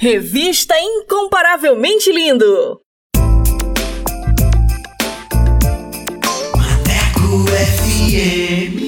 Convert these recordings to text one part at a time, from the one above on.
Revista Incomparavelmente Lindo. Maneco FM.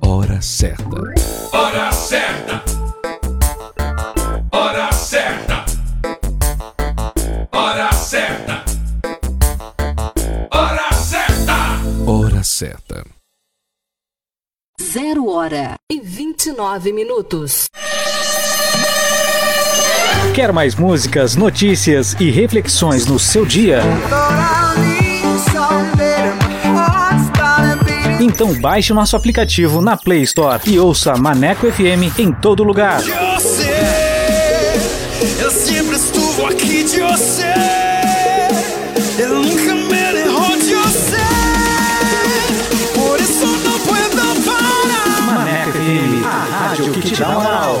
Hora certa. Hora certa. Hora certa. Hora certa. Hora certa. Hora certa. Zero hora e 29 minutos. Quer mais músicas, notícias e reflexões no seu dia? Então baixe o nosso aplicativo na Play Store e ouça Maneco FM em todo lugar. Eu sempre aqui de você. Eu nunca me. Maneco FM, a rádio que te dá moral.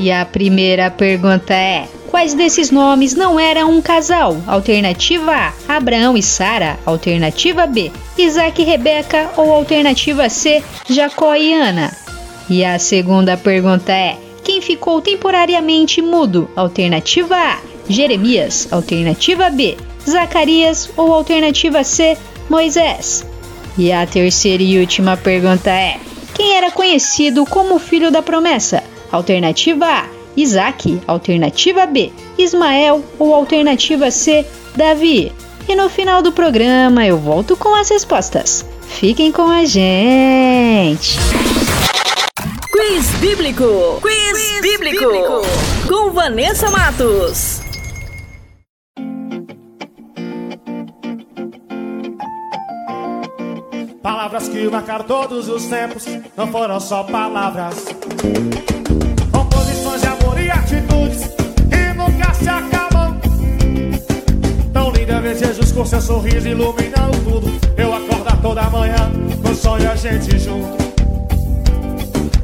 E a primeira pergunta é: Quais desses nomes não eram um casal? Alternativa A: Abraão e Sara. Alternativa B: Isaac e Rebeca. Ou alternativa C: Jacó e Ana. E a segunda pergunta é: Quem ficou temporariamente mudo? Alternativa A: Jeremias. Alternativa B: Zacarias. Ou alternativa C: Moisés. E a terceira e última pergunta é: Quem era conhecido como filho da promessa? Alternativa A: Isaac. Alternativa B: Ismael. Ou alternativa C: Davi. E no final do programa eu volto com as respostas. Fiquem com a gente! Quiz Bíblico. Quiz, Bíblico. Com Vanessa Matos. Palavras que marcaram todos os tempos, não foram só palavras. Composições de amor e atitudes que nunca se acabam. Tão linda ver Jesus com seu sorriso iluminando tudo. Eu acordar toda manhã com sonho a gente junto.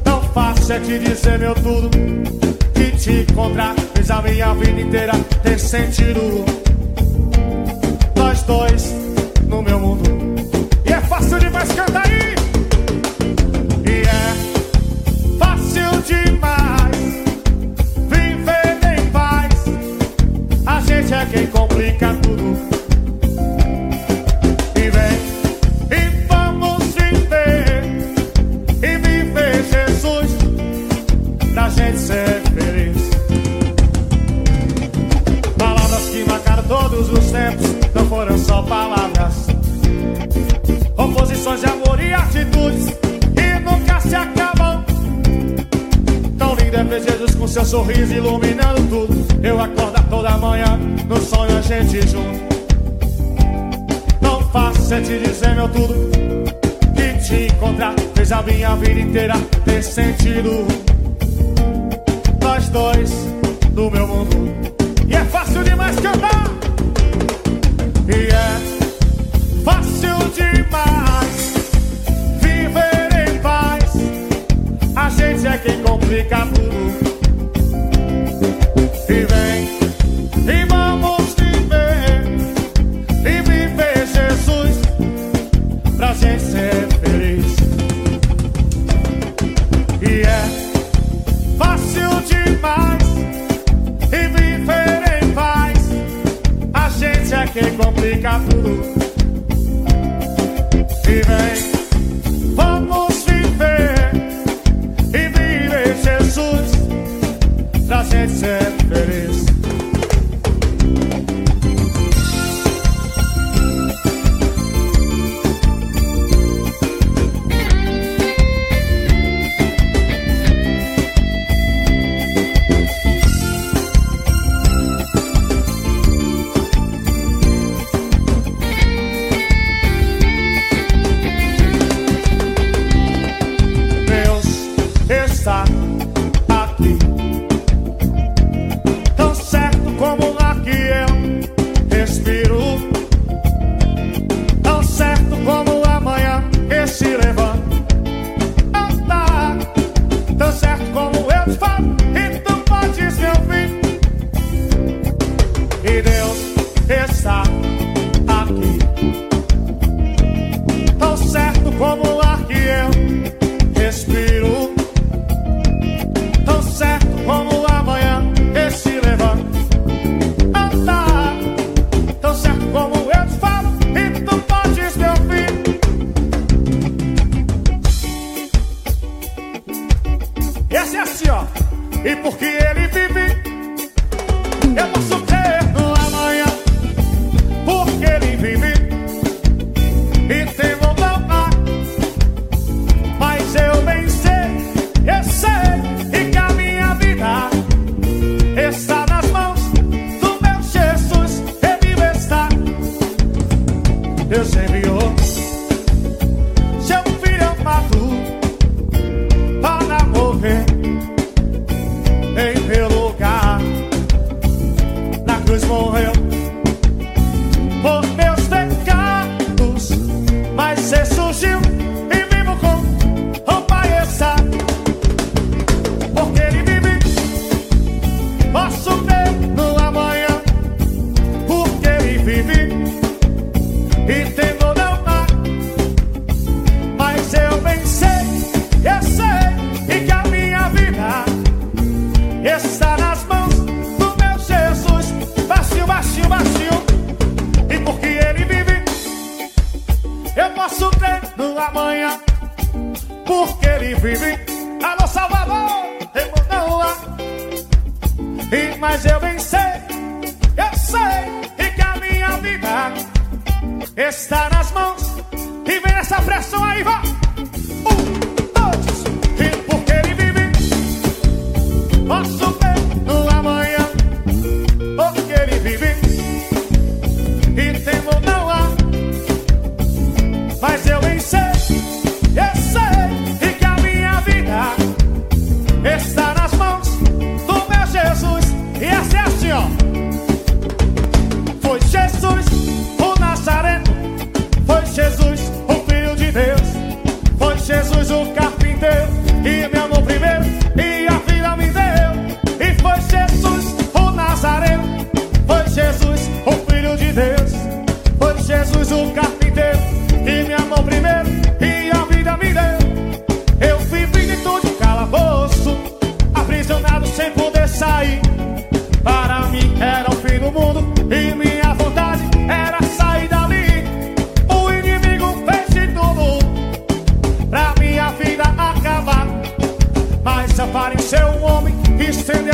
Tão fácil é te dizer meu tudo. Que te encontrar fez a minha vida inteira ter sentido. Nós dois no meu mundo. E é fácil demais cantar aí. Demais viver em paz. A gente é quem complica tudo. E vem e vamos viver e viver Jesus pra gente ser feliz. Palavras que marcaram todos os tempos, não foram só palavras. Composições de amor e atitudes É ver Jesus com seu sorriso iluminando tudo. Eu acordar toda manhã, no sonho a gente junto. Tão fácil é te dizer meu tudo. Que te encontrar fez a minha vida inteira ter sentido. Nós dois no meu mundo. E é fácil demais cantar. E é fácil demais complica tudo. E vem, e vamos viver, e viver Jesus, pra gente ser feliz. E é fácil demais e viver em paz. A gente é quem complica tudo. E vem,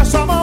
e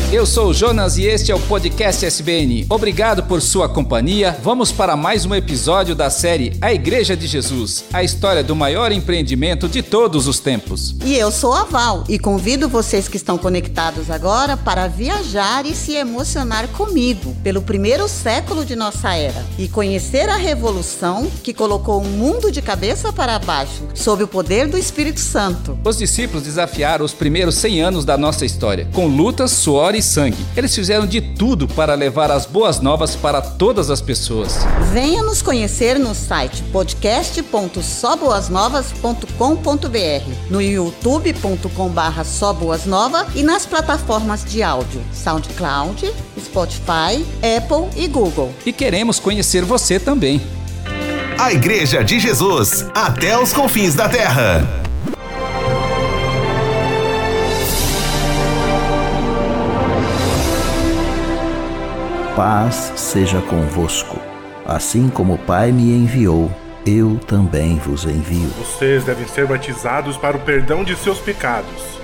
eu sou o Jonas e este é o podcast SBN. Obrigado por sua companhia. Vamos para mais um episódio da série A Igreja de Jesus, a história do maior empreendimento de todos os tempos. E eu sou a Val e convido vocês que estão conectados agora para viajar e se emocionar comigo pelo primeiro século de nossa era e conhecer a revolução que colocou o mundo de cabeça para baixo sob o poder do Espírito Santo. Os discípulos desafiaram os primeiros 100 anos da nossa história, com lutas, suor e sangue. Eles fizeram de tudo para levar as boas novas para todas as pessoas. Venha nos conhecer no site podcast.soboasnovas.com.br, no soboasnova e nas plataformas de áudio SoundCloud, Spotify, Apple e Google. E queremos conhecer você também. A Igreja de Jesus, até os confins da terra. Paz seja convosco. Assim como o Pai me enviou, eu também vos envio. Vocês devem ser batizados para o perdão de seus pecados.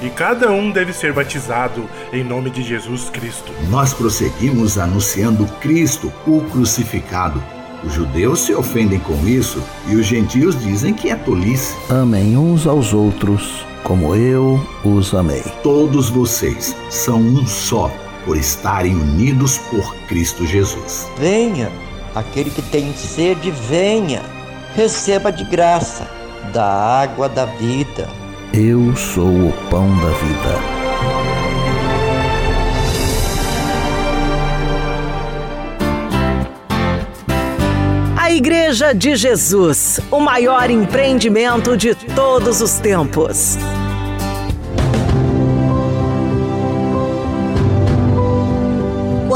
E cada um deve ser batizado em nome de Jesus Cristo. Nós prosseguimos anunciando Cristo, o crucificado. Os judeus se ofendem com isso e os gentios dizem que é tolice. Amem uns aos outros, como eu os amei. Todos vocês são um só, por estarem unidos por Cristo Jesus. Venha, aquele que tem sede, venha, receba de graça da água da vida. Eu sou o pão da vida. A Igreja de Jesus, o maior empreendimento de todos os tempos.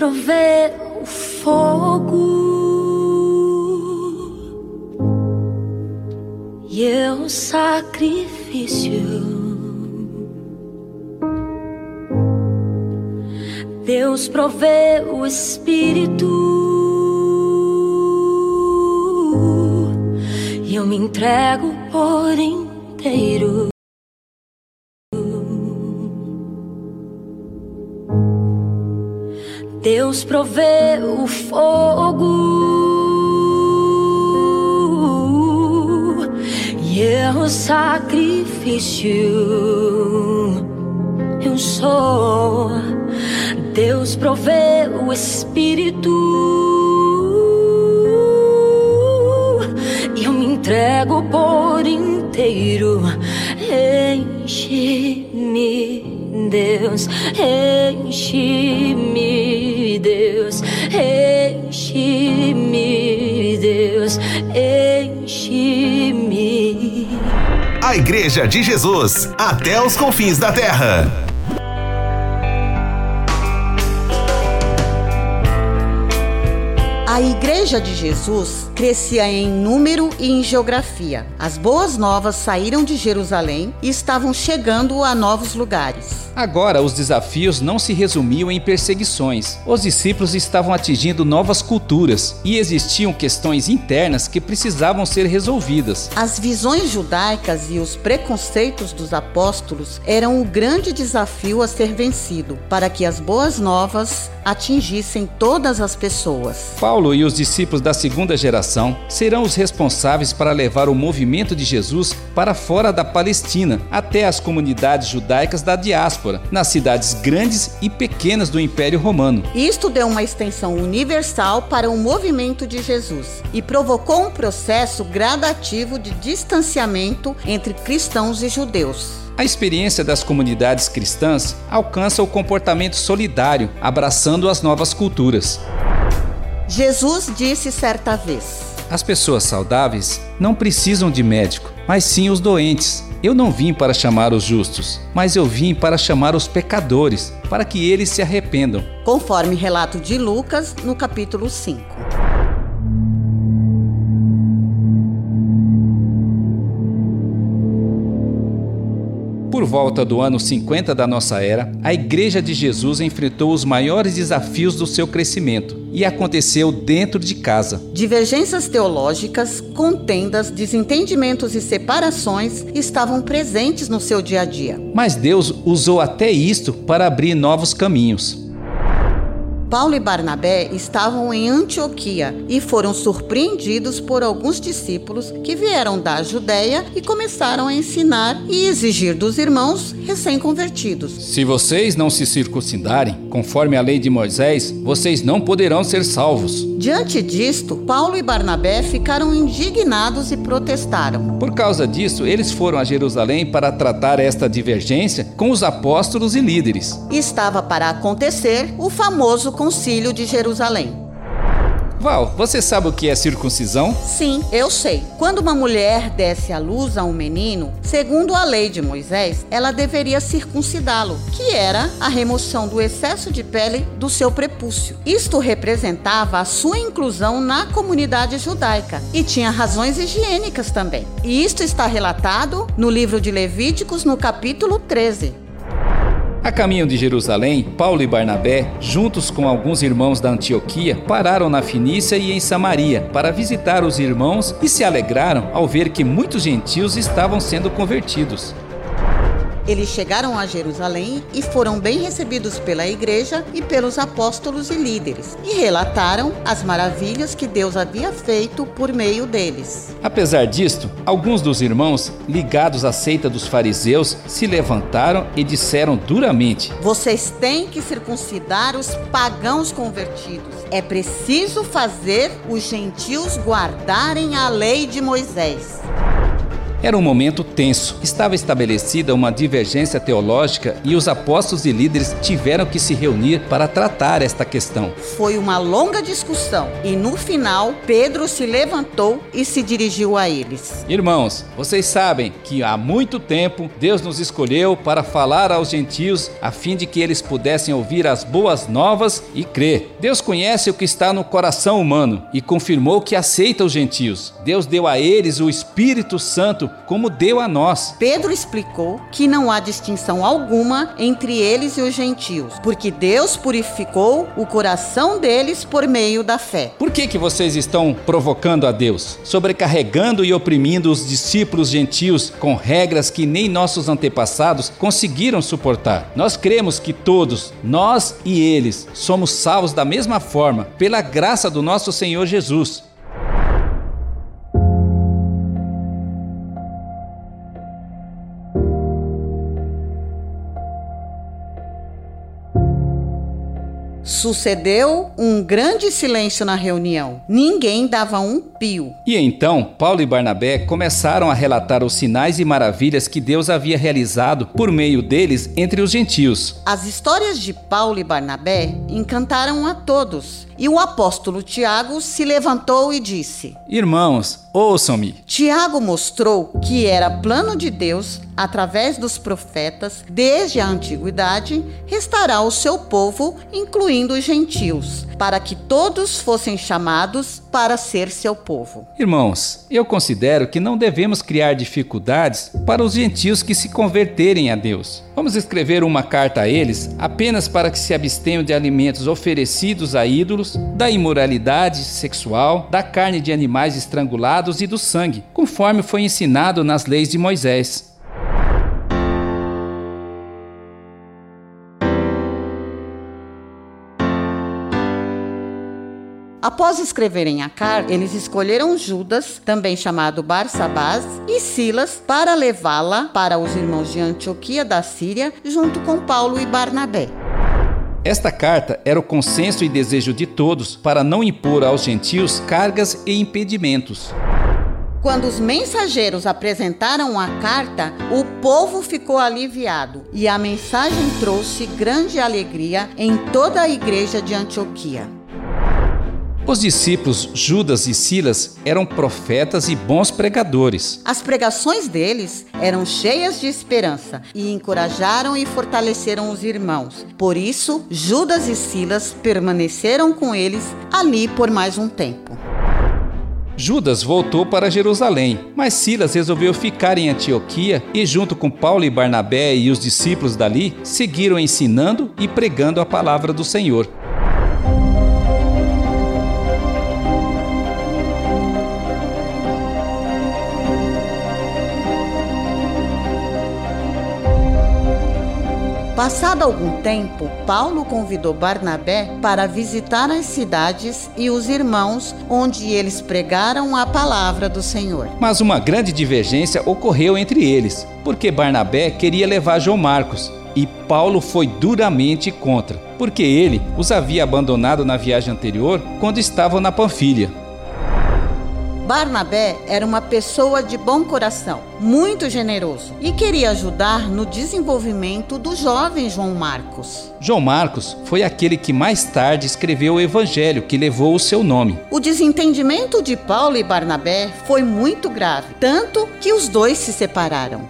Provê o fogo e eu sacrifício. Deus provê o Espírito e eu me entrego por inteiro. Deus provê o fogo e eu sacrifício. Eu sou Deus provê o Espírito e eu me entrego por inteiro. Enche-me, Deus, enche-me, Deus, enche-me, Deus, enche-me. A Igreja de Jesus, até os confins da terra. A Igreja de Jesus crescia em número e em geografia. As boas novas saíram de Jerusalém e estavam chegando a novos lugares. Agora, os desafios não se resumiam em perseguições. Os discípulos estavam atingindo novas culturas e existiam questões internas que precisavam ser resolvidas. As visões judaicas e os preconceitos dos apóstolos eram o grande desafio a ser vencido para que as boas novas atingissem todas as pessoas. Paulo e os discípulos da segunda geração serão os responsáveis para levar o movimento de Jesus para fora da Palestina, até as comunidades judaicas da diáspora, nas cidades grandes e pequenas do Império Romano. Isto deu uma extensão universal para o movimento de Jesus e provocou um processo gradativo de distanciamento entre cristãos e judeus. A experiência das comunidades cristãs alcança o comportamento solidário, abraçando as novas culturas. Jesus disse certa vez: As pessoas saudáveis não precisam de médico, mas sim os doentes. Eu não vim para chamar os justos, mas eu vim para chamar os pecadores, para que eles se arrependam. Conforme relato de Lucas, no capítulo 5. Volta do ano 50 da nossa era, a Igreja de Jesus enfrentou os maiores desafios do seu crescimento e aconteceu dentro de casa. Divergências teológicas, contendas, desentendimentos e separações estavam presentes no seu dia a dia. Mas Deus usou até isto para abrir novos caminhos. Paulo e Barnabé estavam em Antioquia e foram surpreendidos por alguns discípulos que vieram da Judéia e começaram a ensinar e exigir dos irmãos recém-convertidos. Se vocês não se circuncidarem, conforme a lei de Moisés, vocês não poderão ser salvos. Diante disto, Paulo e Barnabé ficaram indignados e protestaram. Por causa disso, eles foram a Jerusalém para tratar esta divergência com os apóstolos e líderes. Estava para acontecer o famoso Concílio de Jerusalém. Val, você sabe o que é circuncisão? Sim, eu sei. Quando uma mulher desse à luz a um menino, segundo a lei de Moisés, ela deveria circuncidá-lo, que era a remoção do excesso de pele do seu prepúcio. Isto representava a sua inclusão na comunidade judaica e tinha razões higiênicas também. E isto está relatado no livro de Levíticos, no capítulo 13. A caminho de Jerusalém, Paulo e Barnabé, juntos com alguns irmãos da Antioquia, pararam na Finícia e em Samaria para visitar os irmãos e se alegraram ao ver que muitos gentios estavam sendo convertidos. Eles chegaram a Jerusalém e foram bem recebidos pela igreja e pelos apóstolos e líderes, e relataram as maravilhas que Deus havia feito por meio deles. Apesar disto, alguns dos irmãos, ligados à seita dos fariseus, se levantaram e disseram duramente: Vocês têm que circuncidar os pagãos convertidos. É preciso fazer os gentios guardarem a lei de Moisés. Era um momento tenso. Estava estabelecida uma divergência teológica e os apóstolos e líderes tiveram que se reunir para tratar esta questão. Foi uma longa discussão e no final Pedro se levantou e se dirigiu a eles. Irmãos, vocês sabem que há muito tempo Deus nos escolheu para falar aos gentios a fim de que eles pudessem ouvir as boas novas e crer. Deus conhece o que está no coração humano e confirmou que aceita os gentios. Deus deu a eles o Espírito Santo como deu a nós. Pedro explicou que não há distinção alguma entre eles e os gentios, porque Deus purificou o coração deles por meio da fé. Por que que vocês estão provocando a Deus, sobrecarregando e oprimindo os discípulos gentios com regras que nem nossos antepassados conseguiram suportar? Nós cremos que todos, nós e eles, somos salvos da mesma forma pela graça do nosso Senhor Jesus. Sucedeu um grande silêncio na reunião. Ninguém dava um pio. E então, Paulo e Barnabé começaram a relatar os sinais e maravilhas que Deus havia realizado por meio deles entre os gentios. As histórias de Paulo e Barnabé encantaram a todos. E o apóstolo Tiago se levantou e disse: Irmãos, ouçam-me. Tiago mostrou que era plano de Deus, através dos profetas, desde a antiguidade, restaurar o seu povo, incluindo os gentios, para que todos fossem chamados para ser seu povo. Irmãos, eu considero que não devemos criar dificuldades para os gentios que se converterem a Deus. Vamos escrever uma carta a eles apenas para que se abstenham de alimentos oferecidos a ídolos, da imoralidade sexual, da carne de animais estrangulados e do sangue, conforme foi ensinado nas leis de Moisés. Após escreverem a carta, eles escolheram Judas, também chamado Barsabás, e Silas para levá-la para os irmãos de Antioquia da Síria, junto com Paulo e Barnabé. Esta carta era o consenso e desejo de todos para não impor aos gentios cargas e impedimentos. Quando os mensageiros apresentaram a carta, o povo ficou aliviado e a mensagem trouxe grande alegria em toda a igreja de Antioquia. Os discípulos Judas e Silas eram profetas e bons pregadores. As pregações deles eram cheias de esperança e encorajaram e fortaleceram os irmãos. Por isso, Judas e Silas permaneceram com eles ali por mais um tempo. Judas voltou para Jerusalém, mas Silas resolveu ficar em Antioquia e, junto com Paulo e Barnabé e os discípulos dali, seguiram ensinando e pregando a palavra do Senhor. Passado algum tempo, Paulo convidou Barnabé para visitar as cidades e os irmãos onde eles pregaram a palavra do Senhor. Mas uma grande divergência ocorreu entre eles, porque Barnabé queria levar João Marcos e Paulo foi duramente contra, porque ele os havia abandonado na viagem anterior quando estavam na Panfilha. Barnabé era uma pessoa de bom coração, muito generoso e queria ajudar no desenvolvimento do jovem João Marcos. João Marcos foi aquele que mais tarde escreveu o evangelho que levou o seu nome. O desentendimento de Paulo e Barnabé foi muito grave, tanto que os dois se separaram.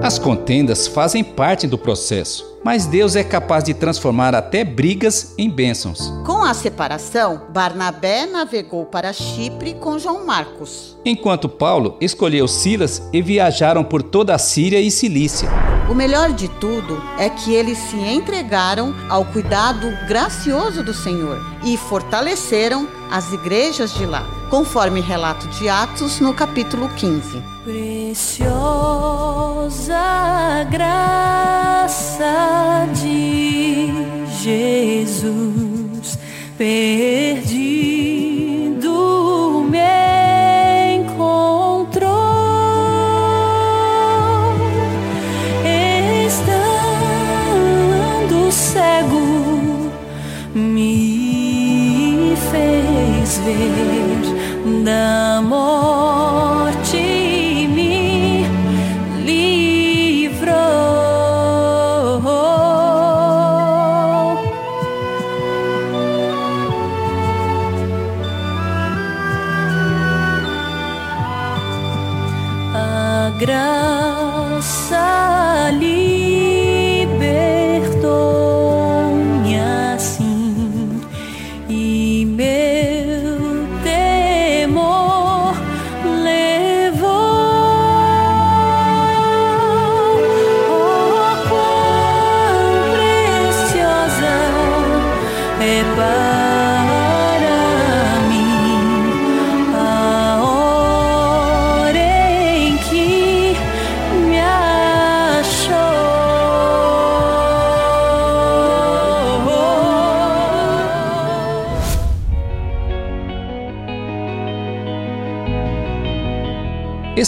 As contendas fazem parte do processo, mas Deus é capaz de transformar até brigas em bênçãos. Com a separação, Barnabé navegou para Chipre com João Marcos. Enquanto Paulo escolheu Silas e viajaram por toda a Síria e Cilícia. O melhor de tudo é que eles se entregaram ao cuidado gracioso do Senhor e fortaleceram as igrejas de lá, conforme relato de Atos no capítulo 15. Preciosa graça de Jesus, perdido me fez ver da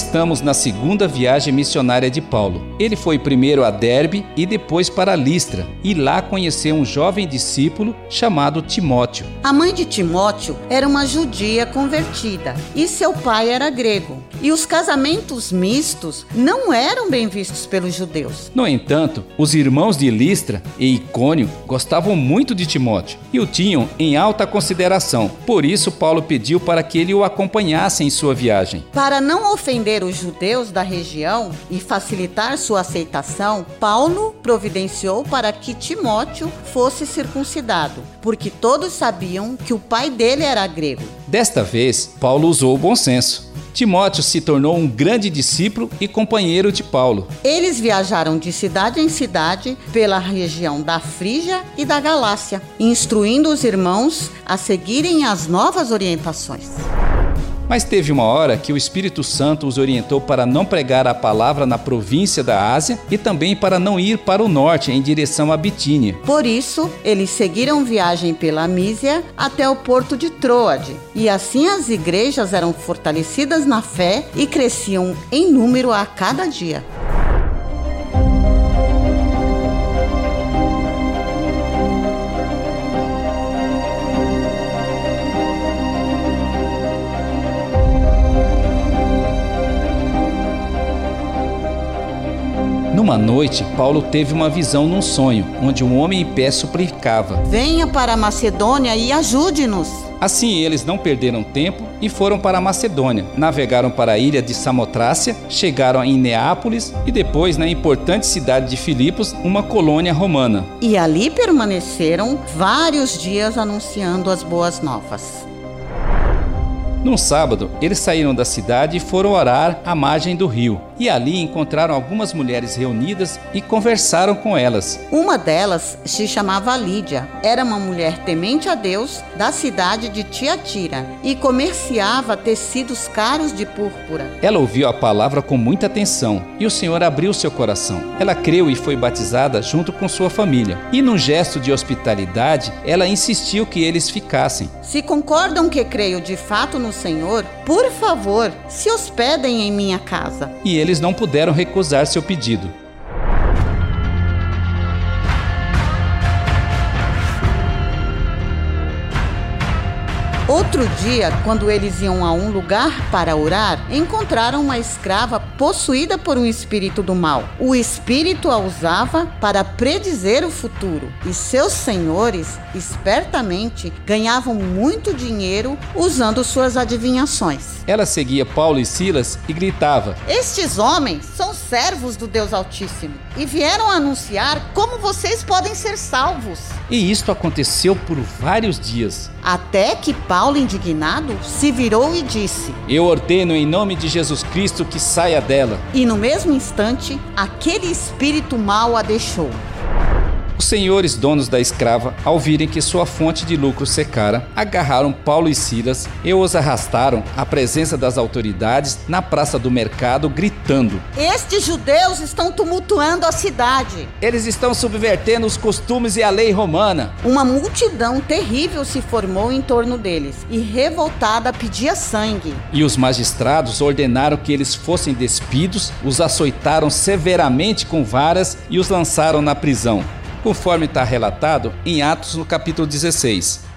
Estamos na segunda viagem missionária de Paulo. Ele foi primeiro a Derbe e depois para Listra, e lá conheceu um jovem discípulo chamado Timóteo. A mãe de Timóteo era uma judia convertida e seu pai era grego. E os casamentos mistos não eram bem vistos pelos judeus. No entanto, os irmãos de Listra e Icônio gostavam muito de Timóteo e o tinham em alta consideração. Por isso, Paulo pediu para que ele o acompanhasse em sua viagem. Para não ofender os judeus da região e facilitar sua aceitação, Paulo providenciou para que Timóteo fosse circuncidado, porque todos sabiam que o pai dele era grego. Desta vez, Paulo usou o bom senso. Timóteo se tornou um grande discípulo e companheiro de Paulo. Eles viajaram de cidade em cidade pela região da Frígia e da Galácia, instruindo os irmãos a seguirem as novas orientações. Mas teve uma hora que o Espírito Santo os orientou para não pregar a palavra na província da Ásia e também para não ir para o norte em direção a Bitínia. Por isso, eles seguiram viagem pela Mísia até o porto de Troade. E assim as igrejas eram fortalecidas na fé e cresciam em número a cada dia. Numa noite, Paulo teve uma visão num sonho, onde um homem em pé suplicava. Venha para a Macedônia e ajude-nos. Assim, eles não perderam tempo e foram para a Macedônia. Navegaram para a ilha de Samotrácia, chegaram em Neápolis e depois na importante cidade de Filipos, uma colônia romana. E ali permaneceram vários dias anunciando as boas novas. Num sábado, eles saíram da cidade e foram orar à margem do rio. E ali encontraram algumas mulheres reunidas e conversaram com elas. Uma delas se chamava Lídia. Era uma mulher temente a Deus da cidade de Tiatira e comerciava tecidos caros de púrpura. Ela ouviu a palavra com muita atenção e o Senhor abriu seu coração. Ela creu e foi batizada junto com sua família. E num gesto de hospitalidade, ela insistiu que eles ficassem. Se concordam que creio de fato no Senhor, por favor, se hospedem em minha casa. E eles não puderam recusar seu pedido. Outro dia, quando eles iam a um lugar para orar, encontraram uma escrava possuída por um espírito do mal. O espírito a usava para predizer o futuro, e seus senhores, espertamente, ganhavam muito dinheiro usando suas adivinhações. Ela seguia Paulo e Silas e gritava: Estes homens são servos do Deus Altíssimo e vieram anunciar como vocês podem ser salvos. E isto aconteceu por vários dias. Até que Paulo, indignado, se virou e disse: Eu ordeno em nome de Jesus Cristo que saia dela. E no mesmo instante, aquele espírito mau a deixou. Os senhores donos da escrava, ao virem que sua fonte de lucro secara, agarraram Paulo e Silas e os arrastaram à presença das autoridades na praça do mercado, gritando: Estes judeus estão tumultuando a cidade. Eles estão subvertendo os costumes e a lei romana. Uma multidão terrível se formou em torno deles e, revoltada, pedia sangue. E os magistrados ordenaram que eles fossem despidos, os açoitaram severamente com varas e os lançaram na prisão conforme está relatado em Atos no capítulo 16.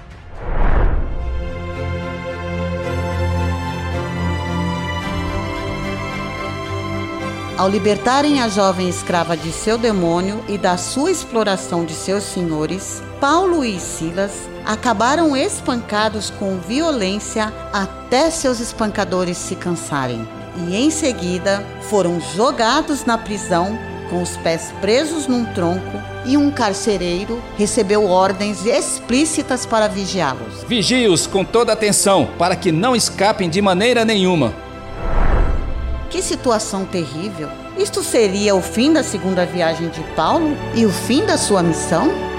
Ao libertarem a jovem escrava de seu demônio e da sua exploração de seus senhores, Paulo e Silas acabaram espancados com violência até seus espancadores se cansarem. E em seguida foram jogados na prisão com os pés presos num tronco e um carcereiro recebeu ordens explícitas para vigiá-los. Vigie-os com toda atenção, para que não escapem de maneira nenhuma. Que situação terrível! Isto seria o fim da segunda viagem de Paulo e o fim da sua missão?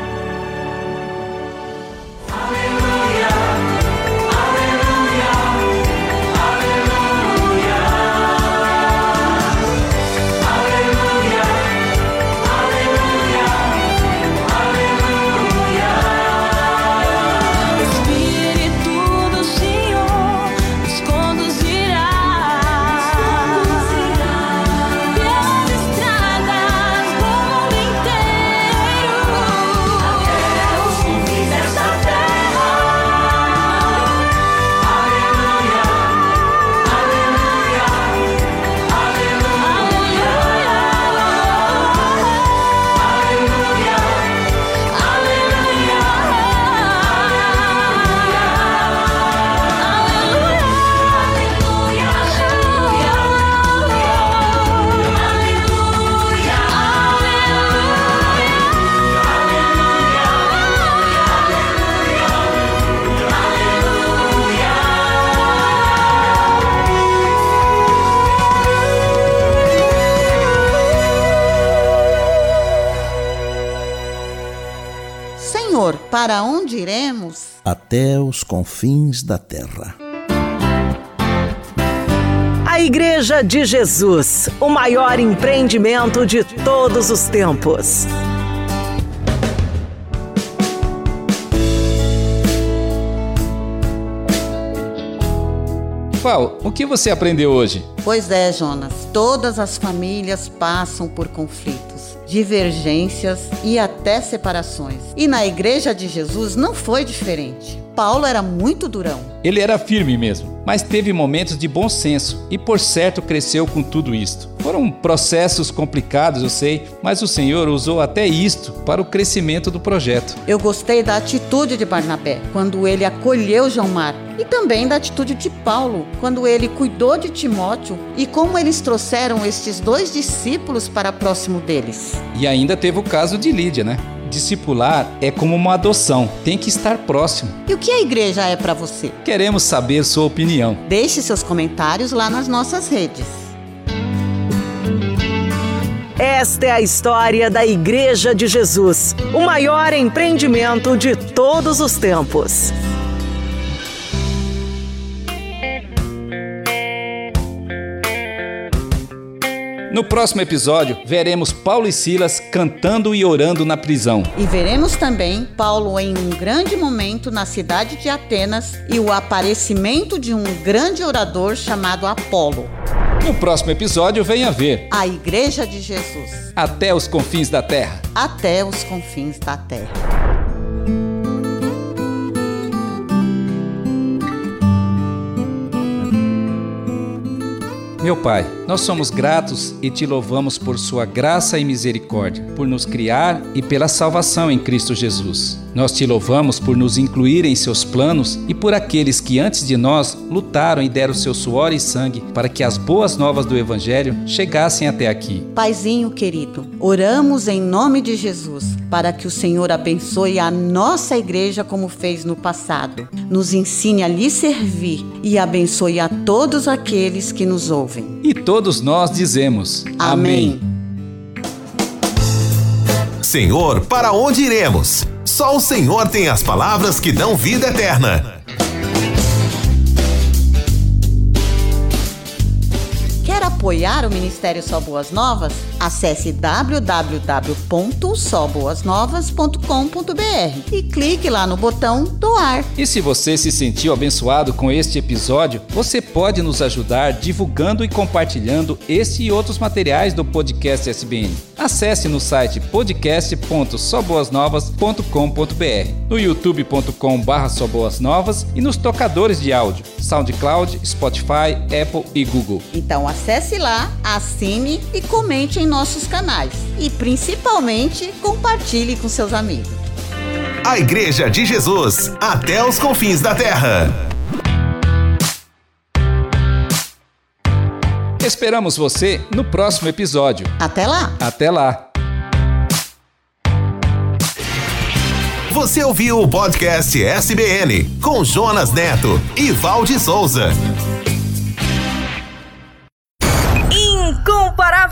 Confins da terra. A Igreja de Jesus, o maior empreendimento de todos os tempos. Val, o que você aprendeu hoje? Pois é, Jonas, todas as famílias passam por conflitos divergências e até separações. E na Igreja de Jesus não foi diferente. Paulo era muito durão. Ele era firme mesmo, mas teve momentos de bom senso e por certo cresceu com tudo isto. Foram processos complicados, eu sei, mas o Senhor usou até isto para o crescimento do projeto. Eu gostei da atitude de Barnabé quando ele acolheu João Mar e também da atitude de Paulo quando ele cuidou de Timóteo e como eles trouxeram estes dois discípulos para próximo deles. E ainda teve o caso de Lídia, né? Discipular é como uma adoção, tem que estar próximo. E o que a igreja é para você? Queremos saber sua opinião. Deixe seus comentários lá nas nossas redes. Esta é a história da Igreja de Jesus, o maior empreendimento de todos os tempos. No próximo episódio, veremos Paulo e Silas cantando e orando na prisão. E veremos também Paulo em um grande momento na cidade de Atenas e o aparecimento de um grande orador chamado Apolo. No próximo episódio, venha ver a Igreja de Jesus. Até os confins da terra. Até os confins da terra. Meu Pai, Nós somos gratos e te louvamos por sua graça e misericórdia, por nos criar e pela salvação em Cristo Jesus. Nós te louvamos por nos incluir em seus planos e por aqueles que antes de nós lutaram e deram seu suor e sangue para que as boas novas do Evangelho chegassem até aqui. Paizinho querido, oramos em nome de Jesus para que o Senhor abençoe a nossa igreja como fez no passado. Nos ensine a lhe servir e abençoe a todos aqueles que nos ouvem. E todos nós dizemos: Amém. Senhor, para onde iremos? Só o Senhor tem as palavras que dão vida eterna. Apoiar o Ministério Só Boas Novas? Acesse www.soboasnovas.com.br e clique lá no botão doar. E se você se sentiu abençoado com este episódio, você pode nos ajudar divulgando e compartilhando este e outros materiais do podcast SBN. Acesse no site podcast.soboasnovas.com.br, no youtube.com/soboasnovas e nos tocadores de áudio SoundCloud, Spotify, Apple e Google. Então acesse lá, assine e comente em nossos canais e principalmente compartilhe com seus amigos. A Igreja de Jesus, até os confins da terra. Esperamos você no próximo episódio. Até lá! Até lá! Você ouviu o podcast SBN com Jonas Neto e Valde Souza.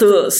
Vanessa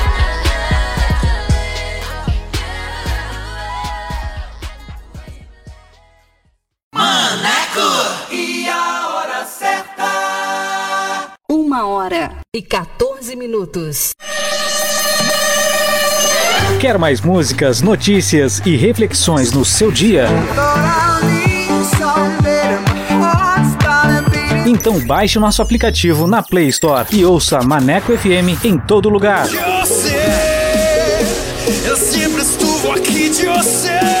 14 minutos. Quer mais músicas, notícias e reflexões no seu dia? Então baixe o nosso aplicativo na Play Store e ouça Maneco FM em todo lugar. Você, eu sempre estuvo aqui de você.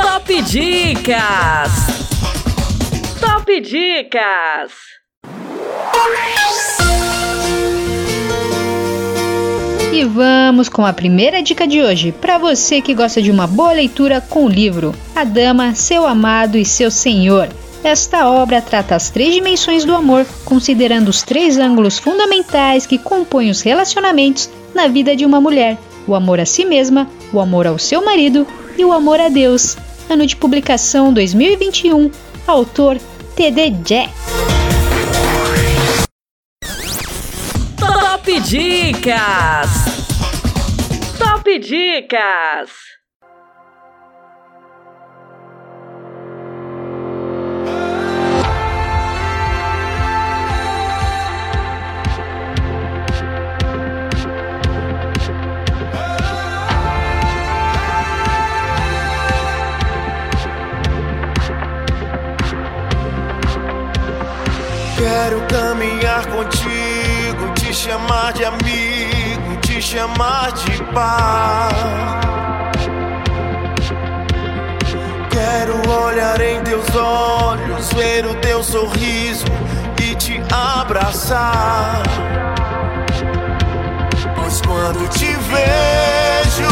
Top Dicas. Top Dicas. E vamos com a primeira dica de hoje, para você que gosta de uma boa leitura com o livro A Dama, Seu Amado e Seu Senhor. Esta obra trata as três dimensões do amor, considerando os três ângulos fundamentais que compõem os relacionamentos na vida de uma mulher: o amor a si mesma, o amor ao seu marido e o amor a Deus. Ano de publicação 2021, autor T.D. Jack. Top Dicas! Top Dicas! Quero caminhar contigo, te chamar de amigo, te chamar de pai. Quero olhar em teus olhos, ver o teu sorriso e te abraçar. Pois quando te vejo,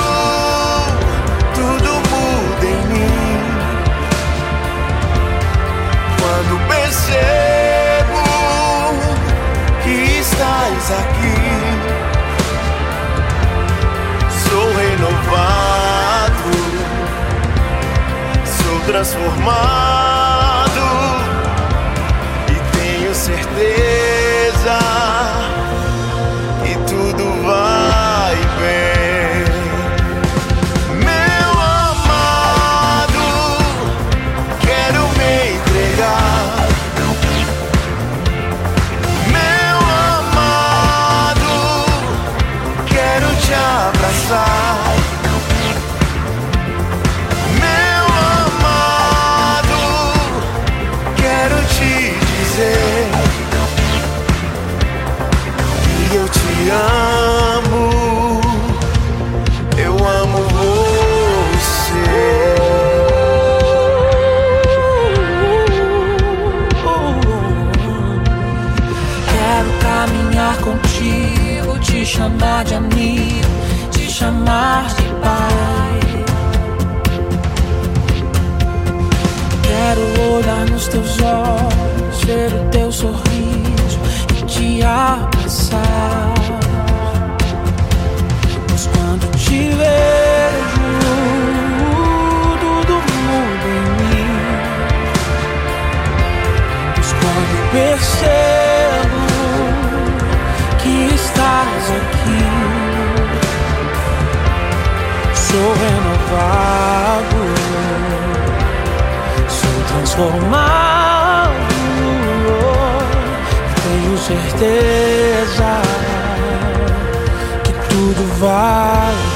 tudo muda em mim. Quando percebo estás aqui, sou renovado, sou transformado e tenho certeza teus olhos, ver o teu sorriso e te abraçar. Pois quando te vejo, tudo muda em mim. Pois quando percebo que estás aqui, sou renovado, sou certeza que tudo vai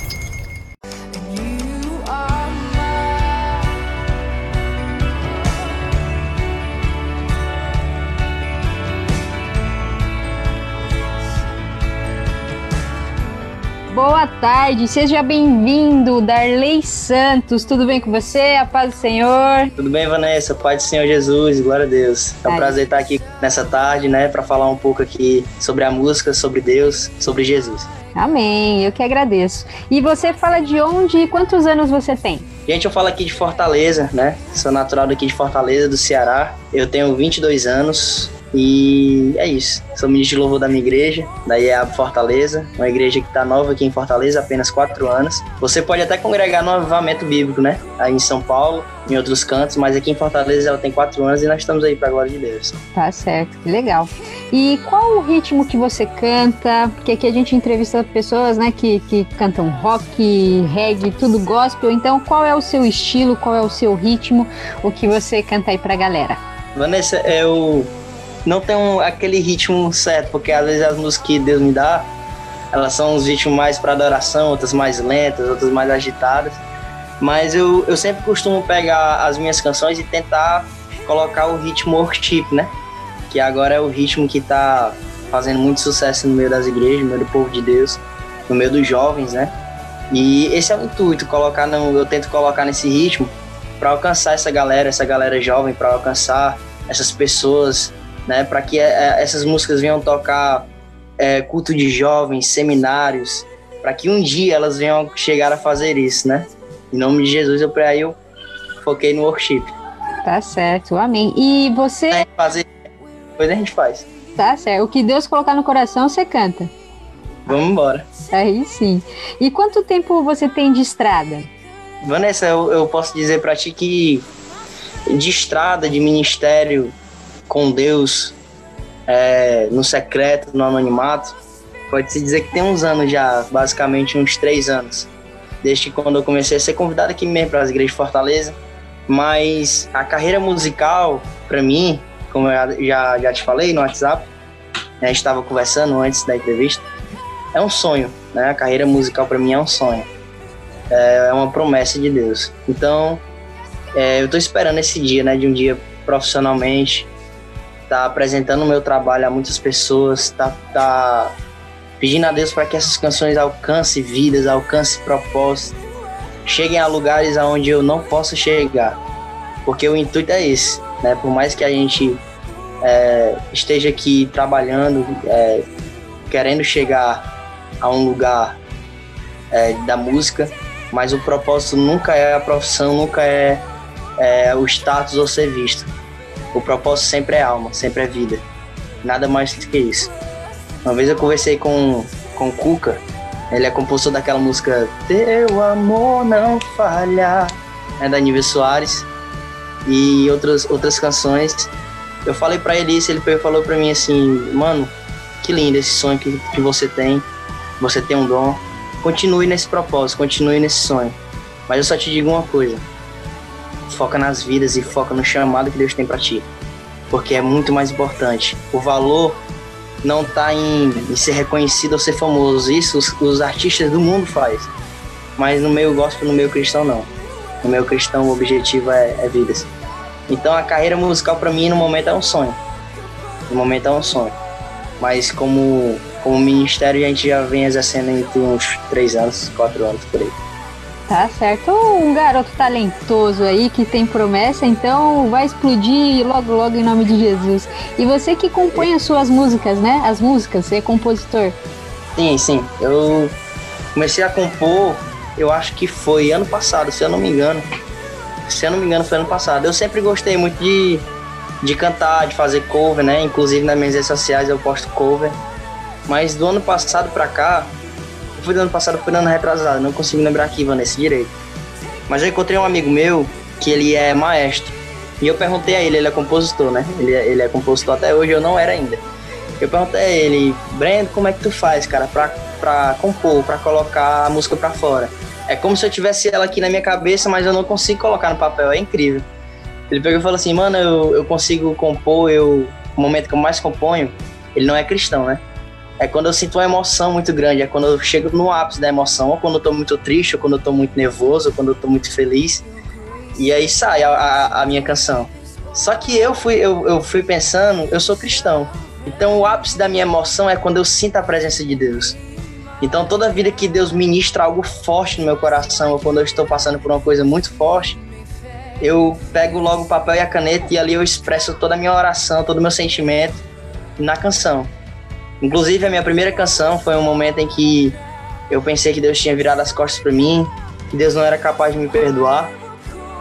Boa tarde, seja bem-vindo, Darley Santos. Tudo bem com você? A paz do Senhor. Tudo bem, Vanessa? Paz do Senhor Jesus, glória a Deus. É um Ai. prazer estar aqui nessa tarde, né, para falar um pouco aqui sobre a música, sobre Deus, sobre Jesus. Amém, eu que agradeço. E você fala de onde e quantos anos você tem? Gente, eu falo aqui de Fortaleza, né? Sou natural daqui de Fortaleza, do Ceará. Eu tenho 22 anos e é isso. Sou ministro de louvor da minha igreja, da IEAB Fortaleza, uma igreja que está nova aqui em Fortaleza, apenas 4 anos. Você pode até congregar no avivamento bíblico, né? Aí em São Paulo, em outros cantos, mas aqui em Fortaleza ela tem 4 anos e nós estamos aí para a glória de Deus. Tá certo, que legal. E qual o ritmo que você canta? Porque aqui a gente entrevista pessoas, né, que, que cantam rock, reggae, tudo gospel. Então, qual é o seu estilo, qual é o seu ritmo, o que você canta aí pra galera? Vanessa, eu não tenho aquele ritmo certo, porque às vezes as músicas que Deus me dá, elas são uns ritmos mais para adoração, outras mais lentas, outras mais agitadas. Mas eu, eu sempre costumo pegar as minhas canções e tentar colocar o ritmo worship, né? Que agora é o ritmo que tá fazendo muito sucesso no meio das igrejas, no meio do povo de Deus, no meio dos jovens, né? E esse é o intuito, colocar no, eu tento colocar nesse ritmo para alcançar essa galera, essa galera jovem, para alcançar essas pessoas, né? Para que é, essas músicas venham tocar é, culto de jovens, seminários, para que um dia elas venham chegar a fazer isso, né? Em nome de Jesus, eu aí eu foquei no worship. Tá certo, amém. E você. É, fazer coisa a gente faz. Tá certo. O que Deus colocar no coração, você canta. Vamos embora. Aí sim. E quanto tempo você tem de estrada? Vanessa, eu, eu posso dizer para ti que de estrada, de ministério com Deus, é, no secreto, no anonimato, pode-se dizer que tem uns anos já, basicamente uns três anos. Desde quando eu comecei a ser convidado aqui mesmo para as igrejas de Fortaleza. Mas a carreira musical, para mim, como eu já, já te falei no WhatsApp, né, a gente estava conversando antes da entrevista, é um sonho, né? A carreira musical para mim é um sonho. É, é uma promessa de Deus. Então, é, eu estou esperando esse dia, né? De um dia profissionalmente, tá apresentando o meu trabalho a muitas pessoas, tá, tá pedindo a Deus para que essas canções alcancem vidas, alcancem propósitos, cheguem a lugares aonde eu não posso chegar, porque o intuito é esse, né? Por mais que a gente é, esteja aqui trabalhando, é, querendo chegar a um lugar é, da música, mas o propósito nunca é a profissão, nunca é, é o status ou ser visto. O propósito sempre é alma, sempre é vida. Nada mais do que isso. Uma vez eu conversei com, com o Cuca, ele é compositor daquela música Teu Amor Não Falha, é da Nível Soares, e outras, outras canções. Eu falei para ele isso, ele falou para mim assim, mano, que lindo esse sonho que, que você tem você tem um dom, continue nesse propósito, continue nesse sonho. Mas eu só te digo uma coisa: foca nas vidas e foca no chamado que Deus tem para ti, porque é muito mais importante. O valor não está em, em, ser reconhecido ou ser famoso. Isso os, os artistas do mundo faz. Mas no meio gospel, no meio cristão, não. No meio cristão, o objetivo é, é vidas. Então a carreira musical para mim no momento é um sonho. No momento é um sonho. Mas como como ministério a gente já vem exercendo entre uns três anos, quatro anos por aí. Tá certo. Um garoto talentoso aí que tem promessa, então vai explodir logo, logo em nome de Jesus. E você que compõe as suas músicas, né? As músicas, você é compositor. Sim, sim. Eu comecei a compor, eu acho que foi ano passado, se eu não me engano. Se eu não me engano, foi ano passado. Eu sempre gostei muito de, de cantar, de fazer cover, né? Inclusive nas minhas redes sociais eu posto cover. Mas do ano passado pra cá, foi do ano passado, foi do ano retrasado, não consigo lembrar aqui, Vanessa, direito. Mas eu encontrei um amigo meu que ele é maestro. E eu perguntei a ele, ele é compositor, né? Ele é, ele é compositor até hoje, eu não era ainda. Eu perguntei a ele, Brendo, como é que tu faz, cara, pra, pra compor, pra colocar a música pra fora? É como se eu tivesse ela aqui na minha cabeça, mas eu não consigo colocar no papel, é incrível. Ele pegou e falou assim, mano, eu, eu consigo compor, eu, o momento que eu mais componho, ele não é cristão, né? É quando eu sinto uma emoção muito grande, é quando eu chego no ápice da emoção, ou quando eu tô muito triste, ou quando eu tô muito nervoso, ou quando eu tô muito feliz. E aí sai a, a, a minha canção. Só que eu fui, eu, eu fui pensando, eu sou cristão. Então o ápice da minha emoção é quando eu sinto a presença de Deus. Então toda vida que Deus ministra algo forte no meu coração, ou quando eu estou passando por uma coisa muito forte, eu pego logo o papel e a caneta e ali eu expresso toda a minha oração, todo o meu sentimento na canção. Inclusive, a minha primeira canção foi um momento em que eu pensei que Deus tinha virado as costas para mim, que Deus não era capaz de me perdoar.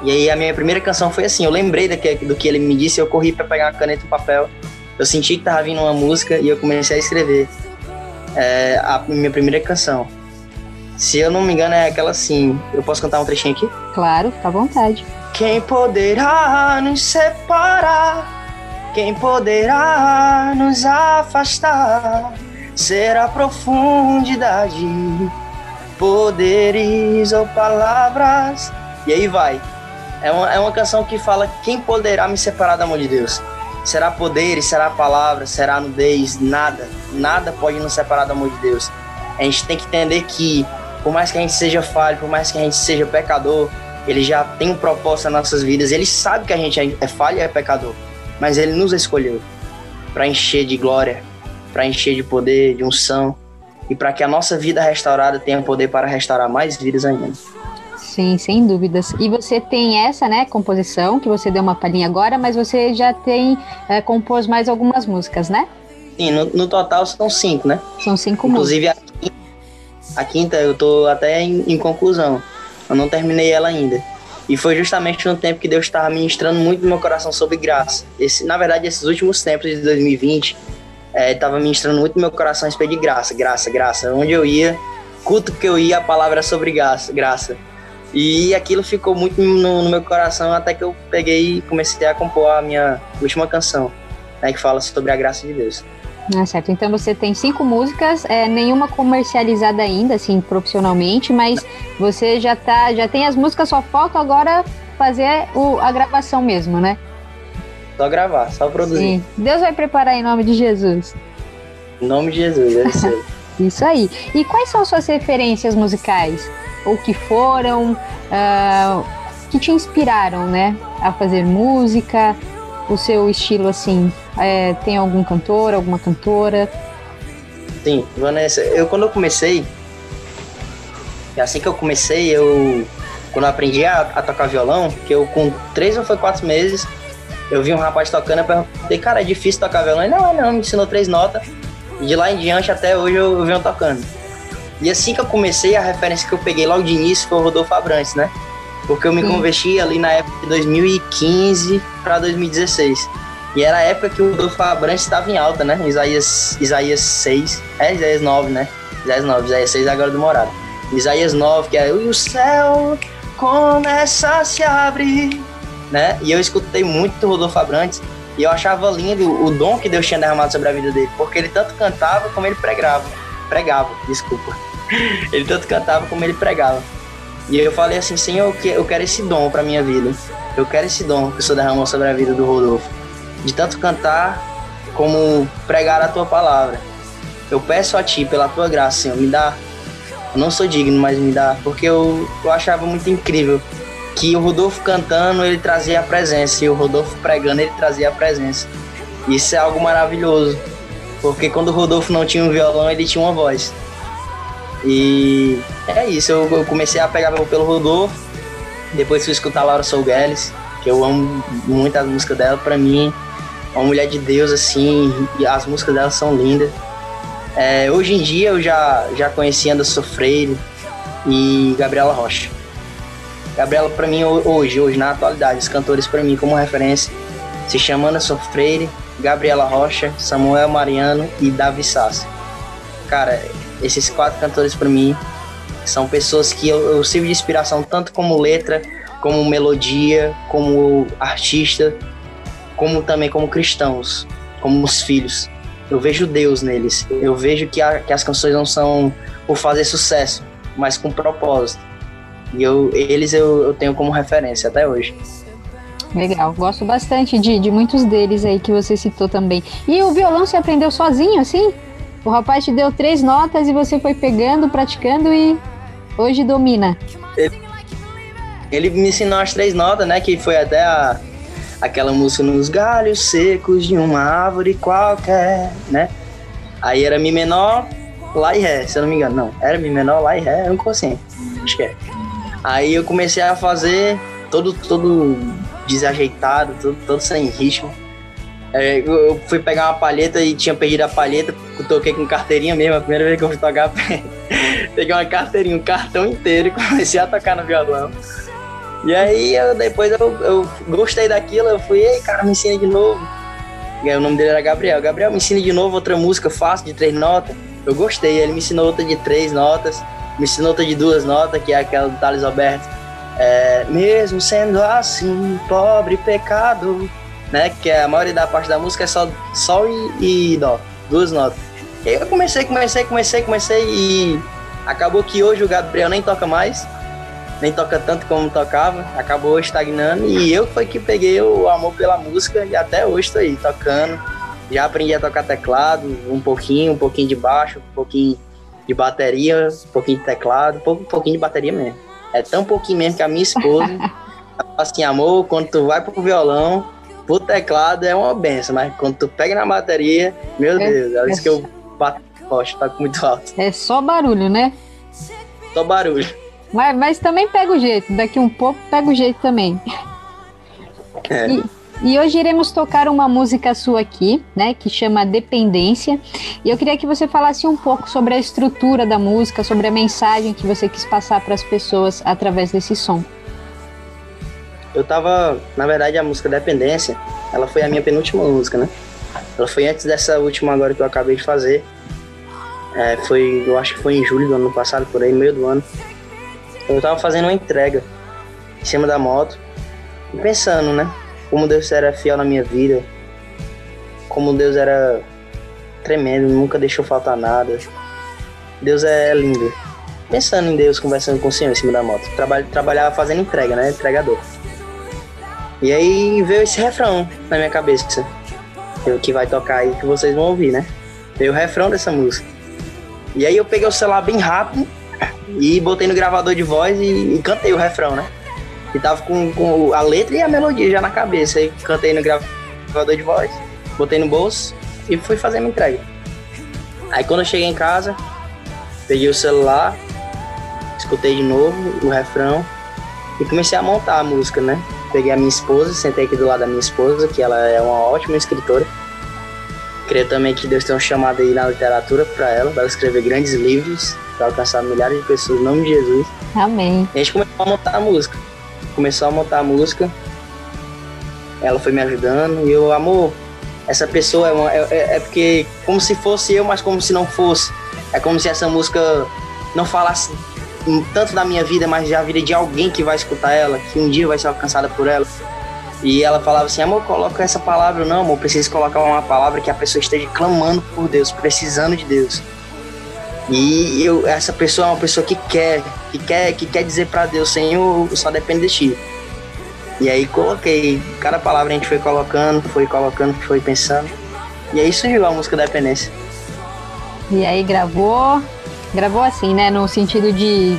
E aí a minha primeira canção foi assim, eu lembrei do que, do que ele me disse, eu corri para pegar a caneta e o papel. Eu senti que tava vindo uma música e eu comecei a escrever é, a minha primeira canção. Se eu não me engano, é aquela assim. Eu posso cantar um trechinho aqui? Claro, fica à vontade. Quem poderá nos separar quem poderá nos afastar? Será profundidade, poderes ou palavras? E aí vai. É uma, é uma canção que fala quem poderá me separar do amor de Deus. Será poderes, será palavras, será nudez, nada. Nada pode nos separar do amor de Deus. A gente tem que entender que, por mais que a gente seja falho, por mais que a gente seja pecador, ele já tem um propósito nas nossas vidas. Ele sabe que a gente é falho e é pecador mas ele nos escolheu para encher de glória, para encher de poder, de unção e para que a nossa vida restaurada tenha poder para restaurar mais vidas ainda. Sim, sem dúvidas. E você tem essa, né, composição, que você deu uma palhinha agora, mas você já tem, é, compôs mais algumas músicas, né? Sim, no, no total são cinco, né? São cinco Inclusive, músicas. Inclusive, a quinta eu tô até em, em, conclusão. Eu não terminei ela ainda. E foi justamente no tempo que Deus estava ministrando muito no meu coração sobre graça. Esse, na verdade, esses últimos tempos de 2020, estava é, ministrando muito no meu coração a respeito de graça, graça, graça. Onde eu ia, culto que eu ia, a palavra sobre graça. graça. E aquilo ficou muito no, no, meu coração até que eu peguei e comecei a compor a minha última canção, né, que fala sobre a graça de Deus. Ah, certo. Então você tem cinco músicas, é, nenhuma comercializada ainda, assim, profissionalmente, mas você já tá, já tem as músicas, só falta agora fazer o, a gravação mesmo, né? Só gravar, só produzir. Sim. Deus vai preparar em nome de Jesus. Em nome de Jesus, deve ser. Isso aí. E quais são suas referências musicais? Ou que foram, uh, que te inspiraram, né? A fazer música, o seu estilo, assim, é, tem algum cantor, alguma cantora? Sim, Vanessa, eu quando eu comecei, assim que eu comecei, eu quando eu aprendi a, a, tocar violão, que eu com três ou foi quatro meses, eu vi um rapaz tocando, eu perguntei, cara, é difícil tocar violão? Ele, não, não, me ensinou três notas, e de lá em diante até hoje eu, eu venho tocando. E assim que eu comecei, a referência que eu peguei logo de início foi o Rodolfo Abrantes, né? Porque eu me converti ali na época de 2015 para 2016. E era a época que o Rodolfo Abrantes estava em alta, né? Isaías, Isaías 6. É, Isaías 9, né? Isaías 9, Isaías 6 agora do Morado. Isaías 9, que é o céu começa a se abrir, né? E eu escutei muito o Rodolfo Abrantes e eu achava lindo o dom que Deus tinha derramado sobre a vida dele, porque ele tanto cantava como ele pregava. Pregava, desculpa. Ele tanto cantava como ele pregava. E eu falei assim, Senhor, eu quero esse dom para minha vida. Eu quero esse dom que o Senhor derramou sobre a vida do Rodolfo de tanto cantar como pregar a tua palavra. Eu peço a ti, pela tua graça, Senhor, me dá. Eu não sou digno, mas me dá, porque eu, eu achava muito incrível que o Rodolfo cantando, ele trazia a presença, e o Rodolfo pregando, ele trazia a presença. Isso é algo maravilhoso, porque quando o Rodolfo não tinha um violão, ele tinha uma voz. E é isso, eu, eu comecei a pegar pelo Rodolfo, depois fui escutar a Laura Sougueles, que eu amo muito as músicas dela, para mim uma mulher de Deus, assim, e as músicas dela são lindas. É, hoje em dia eu já, já conheci Anderson Freire e Gabriela Rocha. Gabriela, para mim, hoje, hoje, na atualidade, os cantores para mim como referência se chamam Anderson Freire, Gabriela Rocha, Samuel Mariano e Davi Sassi. Cara, esses quatro cantores para mim são pessoas que eu, eu sirvo de inspiração tanto como letra, como melodia, como artista como também como cristãos, como os filhos. Eu vejo Deus neles. Eu vejo que, a, que as canções não são por fazer sucesso, mas com propósito. E eu, eles eu, eu tenho como referência até hoje. Legal, gosto bastante de, de muitos deles aí que você citou também. E o violão você aprendeu sozinho, assim? O rapaz te deu três notas e você foi pegando, praticando e hoje domina. Ele, ele me ensinou as três notas, né? Que foi até a, aquela música nos galhos secos de uma árvore qualquer, né? Aí era Mi menor, Lá e Ré, se eu não me engano. Não, era Mi menor, Lá e Ré, eu não consigo. Acho que é. Aí eu comecei a fazer todo, todo desajeitado, todo, todo sem ritmo. É, eu fui pegar uma palheta e tinha perdido a palheta, toquei com carteirinha mesmo, a primeira vez que eu fui tocar, peguei uma carteirinha, um cartão inteiro e comecei a tocar no violão. E aí eu, depois eu, eu gostei daquilo, eu fui, ei, cara, me ensina de novo. Aí o nome dele era Gabriel. Gabriel, me ensina de novo outra música fácil, de três notas. Eu gostei, ele me ensinou outra de três notas, me ensinou outra de duas notas, que é aquela do Thales Alberto. É, mesmo sendo assim, pobre pecado, né? Que a maioria da parte da música é só sol e, e dó, duas notas. E aí eu comecei, comecei, comecei, comecei e acabou que hoje o Gabriel nem toca mais nem toca tanto como tocava, acabou estagnando e eu foi que peguei o amor pela música e até hoje estou aí tocando. Já aprendi a tocar teclado, um pouquinho, um pouquinho de baixo, um pouquinho de bateria, um pouquinho de teclado, um, pouquinho de bateria mesmo. É tão pouquinho mesmo que a minha esposa assim, amor, quando tu vai pro violão, pro teclado é uma benção, mas quando tu pega na bateria, meu é, Deus, é isso é que eu bato forte, tá muito alto. É só barulho, né? Só barulho. Mas, mas também pega o jeito, daqui um pouco pega o jeito também. É. E, e hoje iremos tocar uma música sua aqui, né, que chama Dependência. E eu queria que você falasse um pouco sobre a estrutura da música, sobre a mensagem que você quis passar para as pessoas através desse som. Eu tava, na verdade, a música Dependência, ela foi a minha penúltima música, né? Ela foi antes dessa última agora que eu acabei de fazer. É, foi, eu acho que foi em julho do ano passado, por aí, meio do ano. Eu tava fazendo uma entrega em cima da moto pensando, né? Como Deus era fiel na minha vida, como Deus era tremendo, nunca deixou faltar nada. Deus é lindo. Pensando em Deus, conversando com o Senhor em cima da moto. Trabalha, trabalhava fazendo entrega, né? Entregador. E aí veio esse refrão na minha cabeça, que vai tocar aí, que vocês vão ouvir, né? Veio o refrão dessa música. E aí eu peguei o celular bem rápido e botei no gravador de voz e, e cantei o refrão, né? E tava com, com, a letra e a melodia já na cabeça. Aí cantei no gravador de voz, botei no bolso e fui fazer minha entrega. Aí quando eu cheguei em casa, peguei o celular, escutei de novo o refrão e comecei a montar a música, né? Peguei a minha esposa, sentei aqui do lado da minha esposa, que ela é uma ótima escritora. Creio também que Deus tem um chamado aí na literatura para ela, para escrever grandes livros, para alcançar milhares de pessoas em nome de Jesus. Amém. E a gente começou a montar a música. Começou a montar a música. Ela foi me ajudando e eu, amor, essa pessoa é, uma, é, é porque como se fosse eu, mas como se não fosse. É como se essa música não falasse tanto da minha vida, mas da vida de alguém que vai escutar ela, que um dia vai ser alcançada por ela. E ela falava assim, amor, coloca essa palavra. Não, amor, preciso colocar uma palavra que a pessoa esteja clamando por Deus, precisando de Deus. E eu, essa pessoa é uma pessoa que quer, que quer, que quer dizer para Deus, Senhor, só depende de ti. E aí coloquei, cada palavra a gente foi colocando, foi colocando, foi pensando. E aí surgiu a música Dependência. E aí gravou, gravou assim, né? No sentido de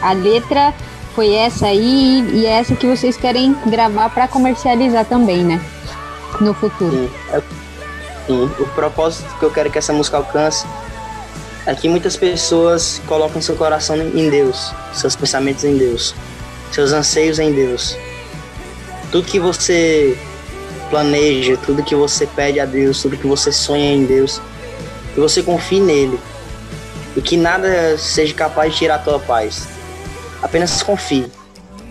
a letra foi essa aí e é essa que vocês querem gravar para comercializar também, né? No futuro. Sim. É, sim. O propósito que eu quero que essa música alcance é que muitas pessoas colocam seu coração em Deus, seus pensamentos em Deus, seus anseios em Deus. Tudo que você planeja, tudo que você pede a Deus, tudo que você sonha em Deus, que você confie nele e que nada seja capaz de tirar a tua paz. Apenas confie,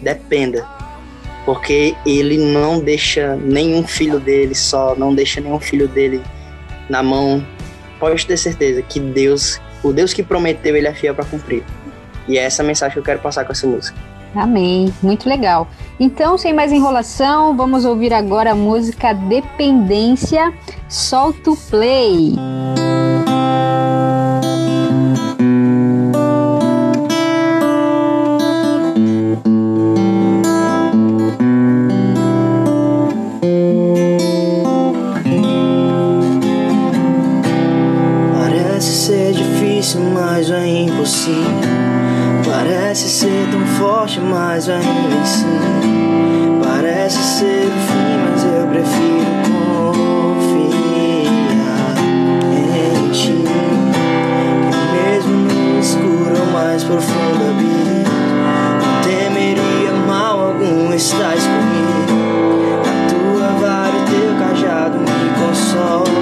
dependa, porque ele não deixa nenhum filho dele só, não deixa nenhum filho dele na mão. Pode ter certeza que Deus, o Deus que prometeu, ele é fiel para cumprir. E é essa mensagem que eu quero passar com essa música. Amém, muito legal. Então, sem mais enrolação, vamos ouvir agora a música Dependência. Solta o play. Parece Parece ser tão forte, mas ainda assim Parece ser o fim, mas eu prefiro confiar em ti. Que mesmo no escuro mais profundo abismo Não temeria mal algum, estás comigo. A tua vara e teu cajado me consolará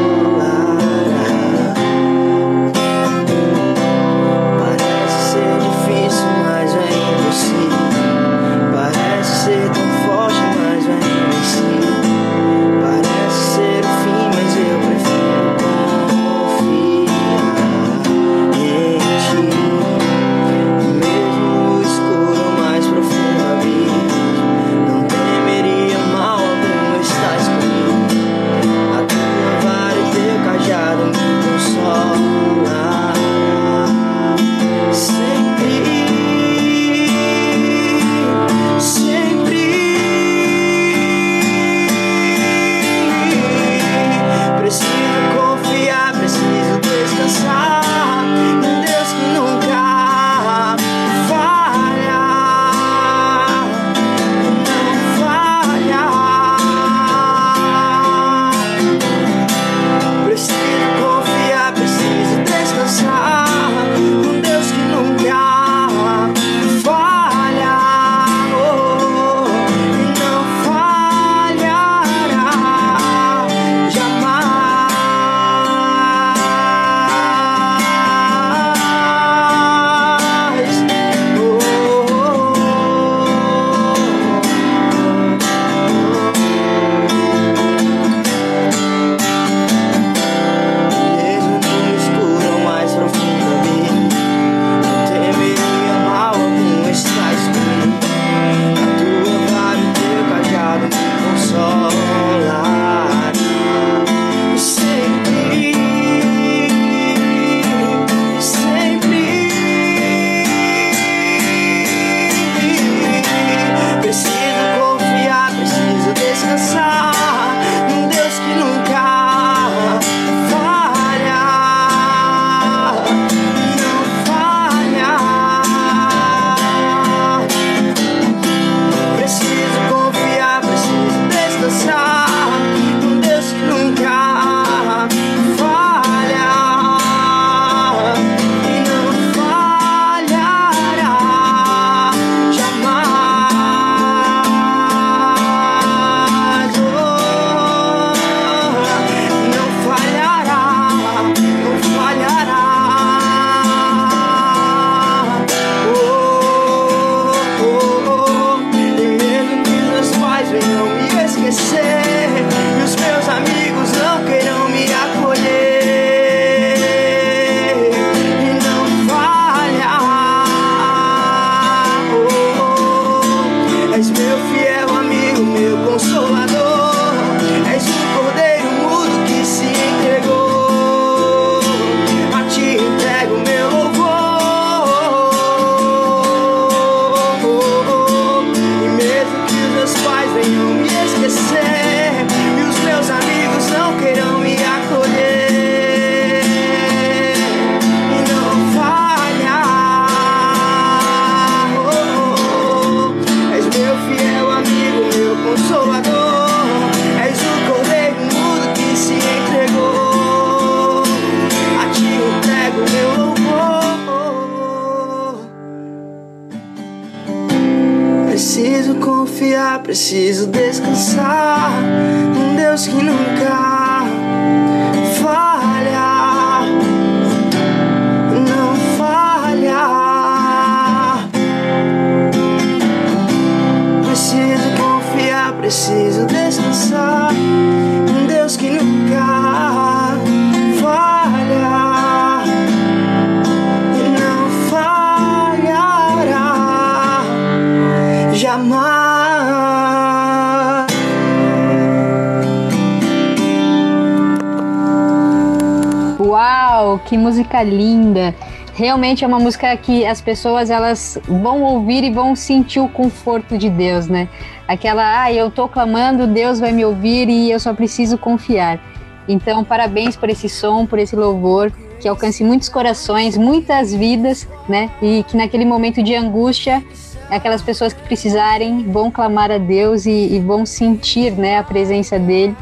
música linda! Realmente é uma música que as pessoas elas vão ouvir e vão sentir o conforto de Deus, né? Aquela, ah, eu tô clamando, Deus vai me ouvir e eu só preciso confiar. Então, parabéns por esse som, por esse louvor, que alcance muitos corações, muitas vidas, né? E que naquele momento de angústia, aquelas pessoas que precisarem vão clamar a Deus e, e vão sentir, né, a presença dele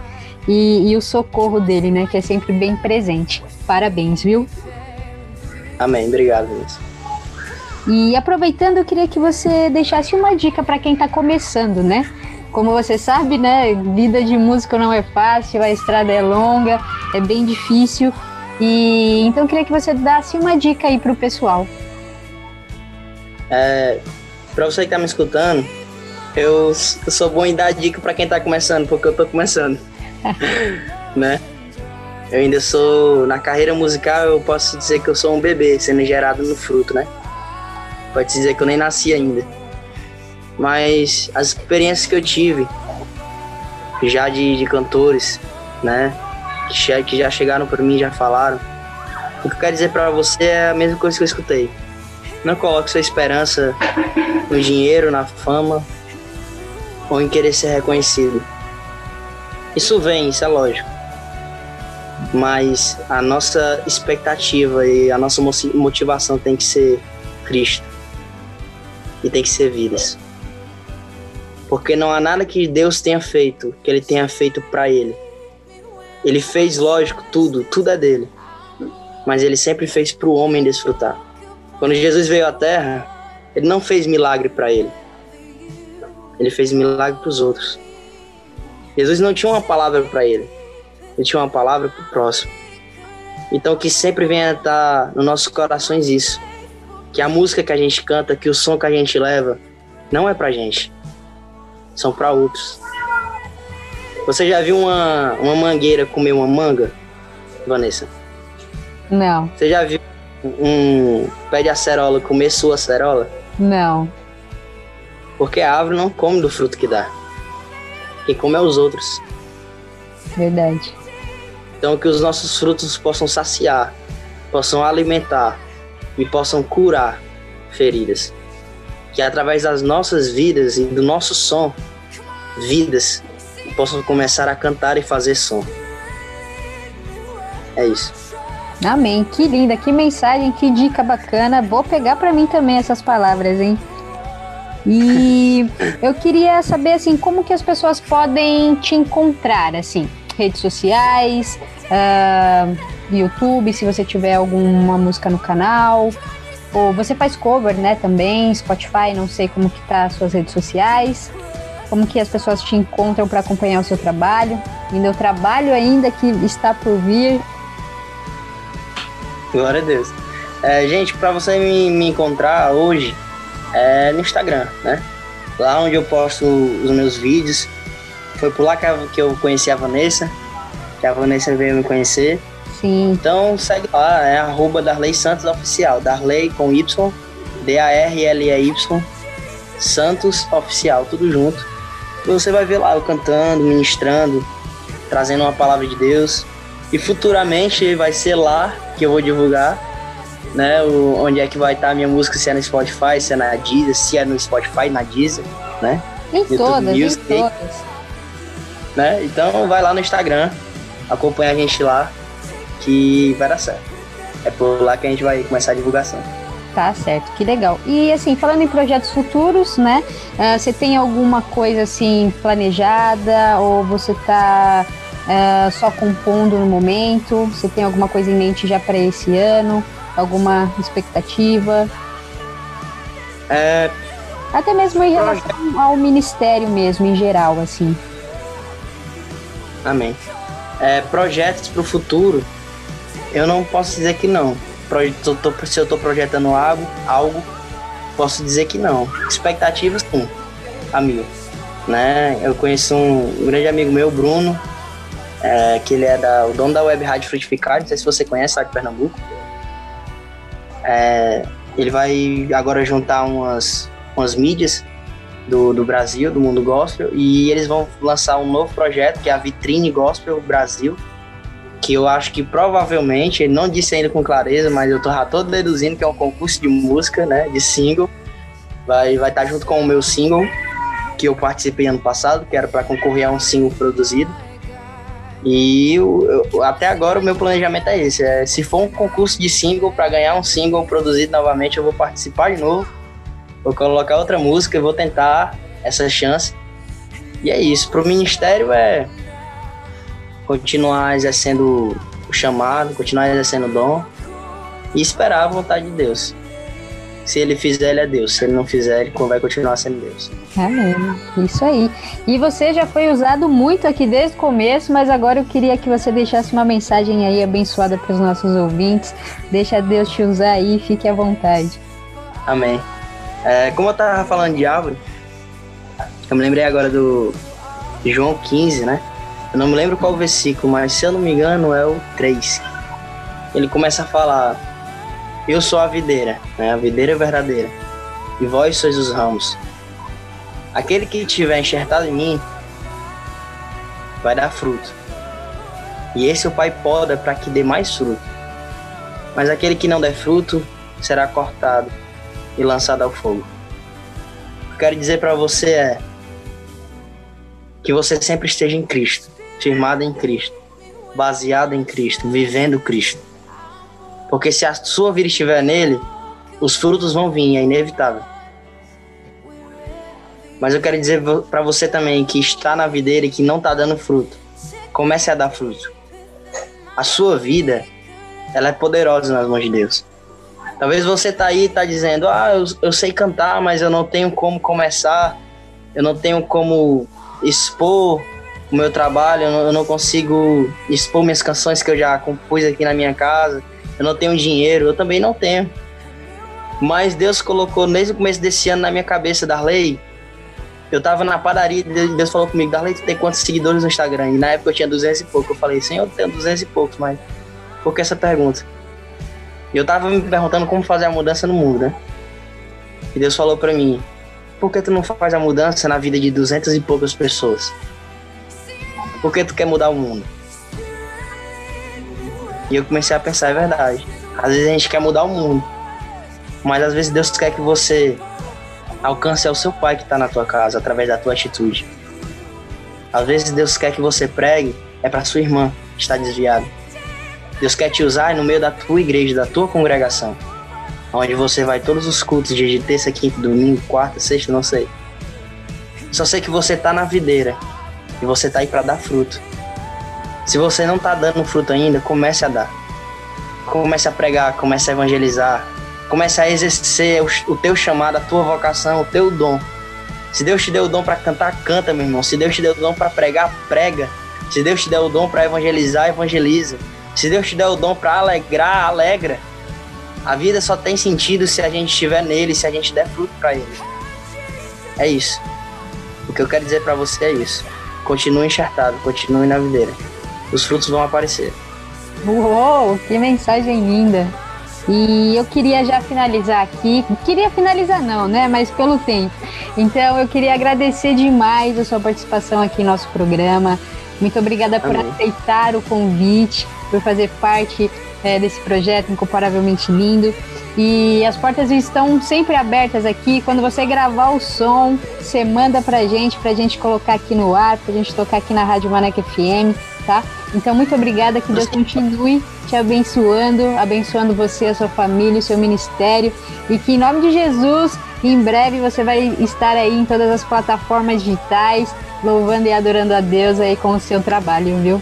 e, e o socorro dele, né? Que é sempre bem presente. Parabéns, viu? Amém, obrigado, Vinícius. E aproveitando, eu queria que você deixasse uma dica para quem está começando, né? Como você sabe, né, vida de músico não é fácil, a estrada é longa, é bem difícil. E então eu queria que você desse uma dica aí pro pessoal. É, pra você que tá me escutando, eu, eu sou bom em dar dica para quem tá começando, porque eu tô começando. né? Eu ainda sou, na carreira musical, eu posso dizer que eu sou um bebê sendo gerado no fruto, né? Pode dizer que eu nem nasci ainda. Mas as experiências que eu tive, já de, de cantores, né? Que já, que já chegaram por mim, já falaram. O que eu quero dizer para você é a mesma coisa que eu escutei. Não coloque sua esperança no dinheiro, na fama ou em querer ser reconhecido. Isso vem, isso é lógico. Mas a nossa expectativa e a nossa motivação tem que ser Cristo. E tem que ser vidas. Porque não há nada que Deus tenha feito que ele tenha feito para ele. Ele fez, lógico, tudo, tudo é dele. Mas ele sempre fez para o homem desfrutar. Quando Jesus veio à terra, ele não fez milagre para ele. Ele fez milagre para os outros. Jesus não tinha uma palavra para ele. Ele tinha uma palavra para o próximo. Então que sempre venha estar nos nossos corações isso. Que a música que a gente canta, que o som que a gente leva, não é pra gente. São para outros. Você já viu uma, uma mangueira comer uma manga, Vanessa? Não. Você já viu um pé de acerola comer sua acerola? Não. Porque a árvore não come do fruto que dá. Quem come é os outros. Verdade. Então que os nossos frutos possam saciar, possam alimentar e possam curar feridas. Que através das nossas vidas e do nosso som, vidas possam começar a cantar e fazer som. É isso. Amém. Que linda, que mensagem, que dica bacana. Vou pegar para mim também essas palavras, hein? E eu queria saber assim, como que as pessoas podem te encontrar, assim, redes sociais, uh, YouTube, se você tiver alguma música no canal, ou você faz cover, né, também, Spotify, não sei como que tá as suas redes sociais, como que as pessoas te encontram para acompanhar o seu trabalho, e meu trabalho ainda que está por vir. Glória a Deus. É, gente, para você me, me encontrar hoje, é no Instagram, né? Lá onde eu posto os meus vídeos. Foi por lá que eu conheci a Vanessa, que a Vanessa veio me conhecer. Sim. Então segue lá, é arroba Darley Santos Oficial. Darley com Y, D-A-R-L-E-Y, Santos Oficial, tudo junto. E você vai ver lá eu cantando, ministrando, trazendo uma palavra de Deus. E futuramente vai ser lá que eu vou divulgar né? O, onde é que vai estar a minha música, se é no Spotify, se é na Deezer, se é no Spotify, na Deezer, né? Em YouTube todas, Music, em todas. Né? Então vai lá no Instagram, acompanha a gente lá, que vai dar certo. É por lá que a gente vai começar a divulgação. Tá certo, que legal. E assim, falando em projetos futuros, né? Uh, você tem alguma coisa assim planejada ou você tá uh, só compondo no momento? Você tem alguma coisa em mente já para esse ano? Alguma expectativa? É, Até mesmo em relação ao ministério mesmo, em geral, assim. Amém. É, projetos para o futuro, eu não posso dizer que não. Se eu estou projetando algo, algo, posso dizer que não. Expectativas, sim, amigo. Né? Eu conheço um grande amigo meu, Bruno, é, que ele é da, o dono da Web Rádio Frutificar, não sei se você conhece, lá de Pernambuco. É, ele vai agora juntar umas, umas mídias do, do Brasil, do mundo gospel, e eles vão lançar um novo projeto, que é a Vitrine Gospel Brasil, que eu acho que provavelmente, ele não disse ainda com clareza, mas eu tô já todo deduzindo que é um concurso de música, né, de single, vai vai estar tá junto com o meu single, que eu participei ano passado, que era para concorrer a um single produzido, e eu, eu, até agora o meu planejamento é esse: é, se for um concurso de single para ganhar um single produzido novamente, eu vou participar de novo, vou colocar outra música e vou tentar essa chance. E é isso. Para o ministério é continuar exercendo o chamado, continuar exercendo o dom e esperar a vontade de Deus. Se ele fizer, ele é Deus. Se ele não fizer, ele vai continuar sendo Deus. Amém. Isso aí. E você já foi usado muito aqui desde o começo, mas agora eu queria que você deixasse uma mensagem aí abençoada para os nossos ouvintes. Deixa Deus te usar aí, fique à vontade. Amém. É, como eu estava falando de árvore, eu me lembrei agora do João 15, né? Eu não me lembro qual versículo, mas se eu não me engano é o 3. Ele começa a falar eu sou a videira, né? a videira verdadeira, e vós sois os ramos. Aquele que tiver enxertado em mim vai dar fruto. E esse o Pai poda para que dê mais fruto. Mas aquele que não der fruto será cortado e lançado ao fogo. O que eu quero dizer para você é que você sempre esteja em Cristo, firmado em Cristo, baseado em Cristo, vivendo Cristo. Porque se a sua vida estiver nele, os frutos vão vir, é inevitável. Mas eu quero dizer para você também que está na videira e que não está dando fruto. Comece a dar fruto. A sua vida, ela é poderosa nas mãos de Deus. Talvez você tá aí tá dizendo: "Ah, eu, eu sei cantar, mas eu não tenho como começar. Eu não tenho como expor o meu trabalho, eu não, eu não consigo expor minhas canções que eu já compus aqui na minha casa." eu não tenho dinheiro, eu também não tenho. Mas Deus colocou desde o começo desse ano na minha cabeça, Darley. Eu tava na padaria e Deus falou comigo, Darley, tu tem quantos seguidores no Instagram? E na época eu tinha 200 e pouco. Eu falei, Senhor, eu tenho 200 e poucos, mas por que essa pergunta? E eu tava me perguntando como fazer a mudança no mundo, né? E Deus falou para mim, por que tu não faz a mudança na vida de 200 e poucas pessoas? Por que tu quer mudar o mundo? E eu comecei a pensar, é verdade. Às vezes a gente quer mudar o mundo, mas às vezes Deus quer que você alcance ao seu pai que está na tua casa através da tua atitude. Às vezes Deus quer que você pregue é para sua irmã que está desviada. Deus quer te usar no meio da tua igreja, da tua congregação, onde você vai todos os cultos de terça, quinta, domingo, quarta, sexta, não sei. Só sei que você está na videira e você está aí para dar fruto. Se você não está dando fruto ainda, comece a dar. Comece a pregar, comece a evangelizar, comece a exercer o, o teu chamado, a tua vocação, o teu dom. Se Deus te deu o dom para cantar, canta, meu irmão. Se Deus te deu o dom para pregar, prega. Se Deus te deu o dom para evangelizar, evangeliza. Se Deus te deu o dom para alegrar, alegra. A vida só tem sentido se a gente estiver nele, se a gente der fruto para ele. É isso. O que eu quero dizer para você é isso. Continue enxertado, continue na videira os frutos vão aparecer. Uou, que mensagem linda! E eu queria já finalizar aqui, queria finalizar não, né? Mas pelo tempo. Então eu queria agradecer demais a sua participação aqui no nosso programa. Muito obrigada por Amém. aceitar o convite, por fazer parte é, desse projeto incomparavelmente lindo. E as portas estão sempre abertas aqui. Quando você gravar o som, você manda pra gente, pra gente colocar aqui no ar, pra gente tocar aqui na Rádio Maneca FM tá? Então, muito obrigada, que Deus continue te abençoando, abençoando você, a sua família, o seu ministério, e que em nome de Jesus, em breve você vai estar aí em todas as plataformas digitais, louvando e adorando a Deus aí com o seu trabalho, viu?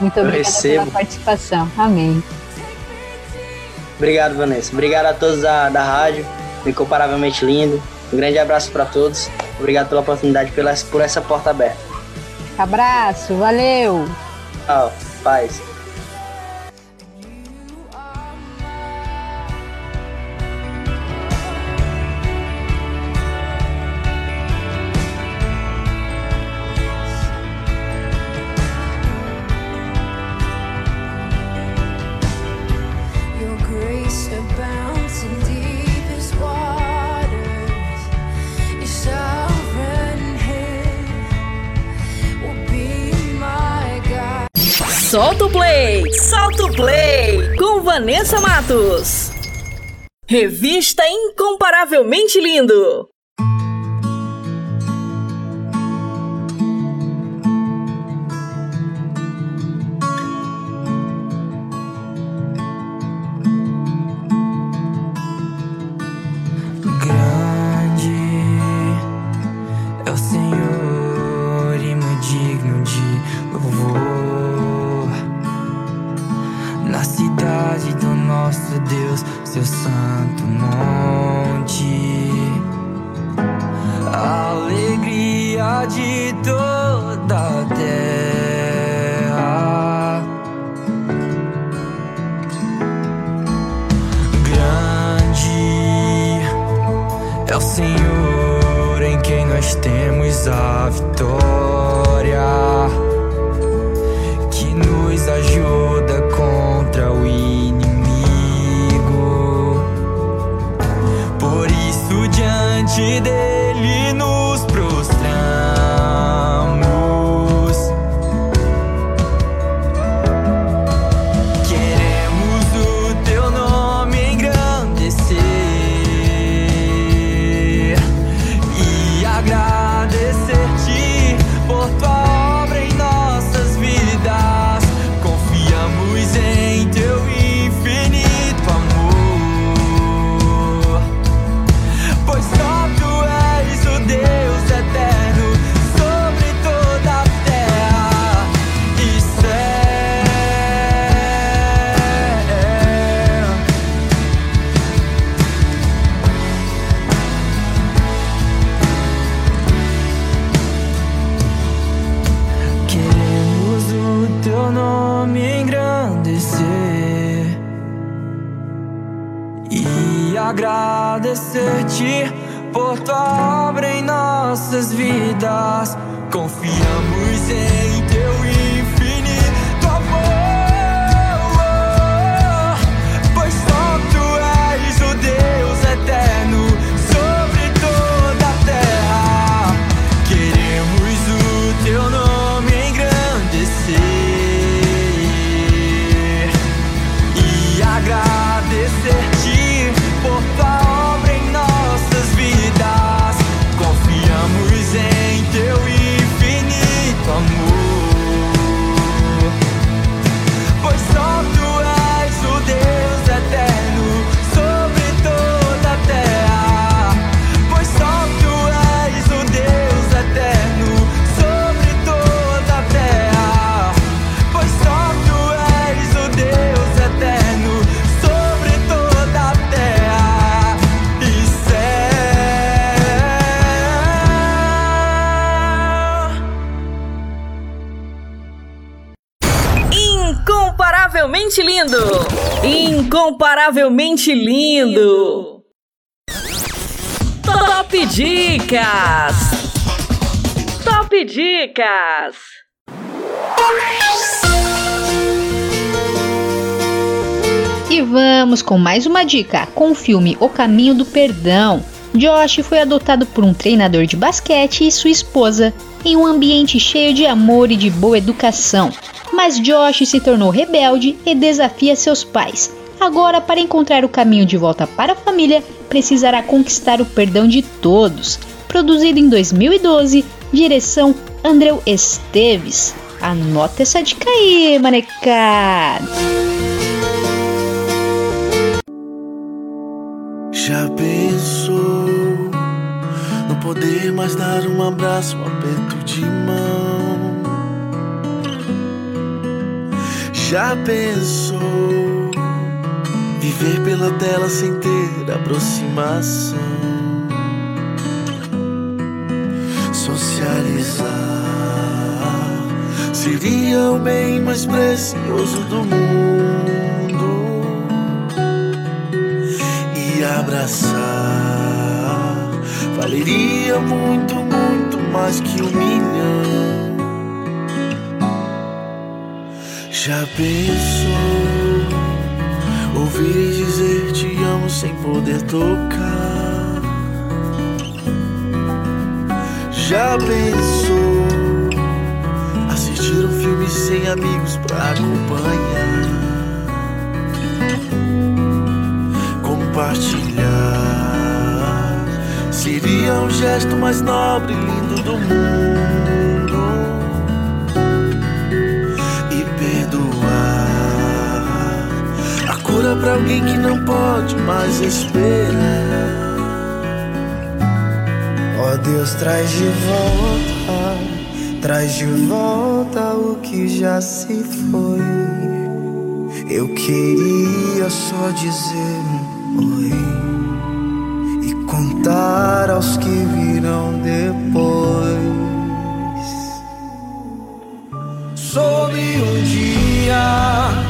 Muito obrigada pela participação. Amém. Obrigado, Vanessa. Obrigado a todos da, da rádio, incomparavelmente lindo. Um grande abraço para todos. Obrigado pela oportunidade, pela, por essa porta aberta. Abraço, valeu. Tchau, paz. Play! Com Vanessa Matos. Revista Incomparavelmente Lindo. Incomparavelmente lindo. Top Dicas! Top Dicas! E vamos com mais uma dica com o filme O Caminho do Perdão. Josh foi adotado por um treinador de basquete e sua esposa em um ambiente cheio de amor e de boa educação. Mas Josh se tornou rebelde e desafia seus pais, Agora, para encontrar o caminho de volta para a família, precisará conquistar o perdão de todos. Produzido em 2012, direção Andreu Esteves. Anota essa dica aí, manecada! Já pensou não poder mais dar um abraço, um aperto de mão? Já pensou Viver pela tela sem ter aproximação. Socializar seria o bem mais precioso do mundo. E abraçar valeria muito, muito mais que um milhão. Já pensou? Ouvir dizer te amo sem poder tocar? Já pensou assistir um filme sem amigos pra acompanhar? Compartilhar seria o gesto mais nobre e lindo do mundo. Cura pra alguém que não pode mais esperar. Ó oh Deus, traz de volta, traz de volta o que já se foi. Eu queria só dizer um oi e contar aos que virão depois sobre um dia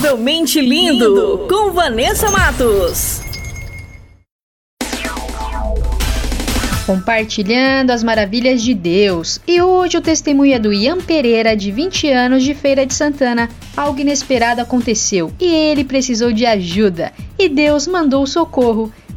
Incomparavelmente Lindo, com Vanessa Matos. Compartilhando as maravilhas de Deus. E hoje o testemunho é do Ian Pereira, de 20 anos, de Feira de Santana. Algo inesperado aconteceu e ele precisou de ajuda. E Deus mandou socorro.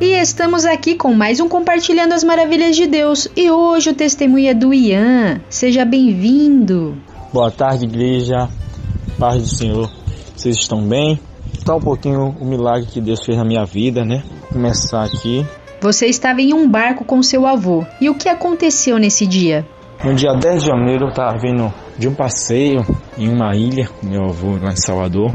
E estamos aqui com mais um Compartilhando as Maravilhas de Deus. E hoje o testemunho é do Ian. Seja bem-vindo. Boa tarde, igreja. Paz do Senhor. Vocês estão bem? Tá um pouquinho o milagre que Deus fez na minha vida, né? Começar aqui. Você estava em um barco com seu avô. E o que aconteceu nesse dia? No dia 10 de janeiro eu estava vindo de um passeio em uma ilha com meu avô lá em Salvador.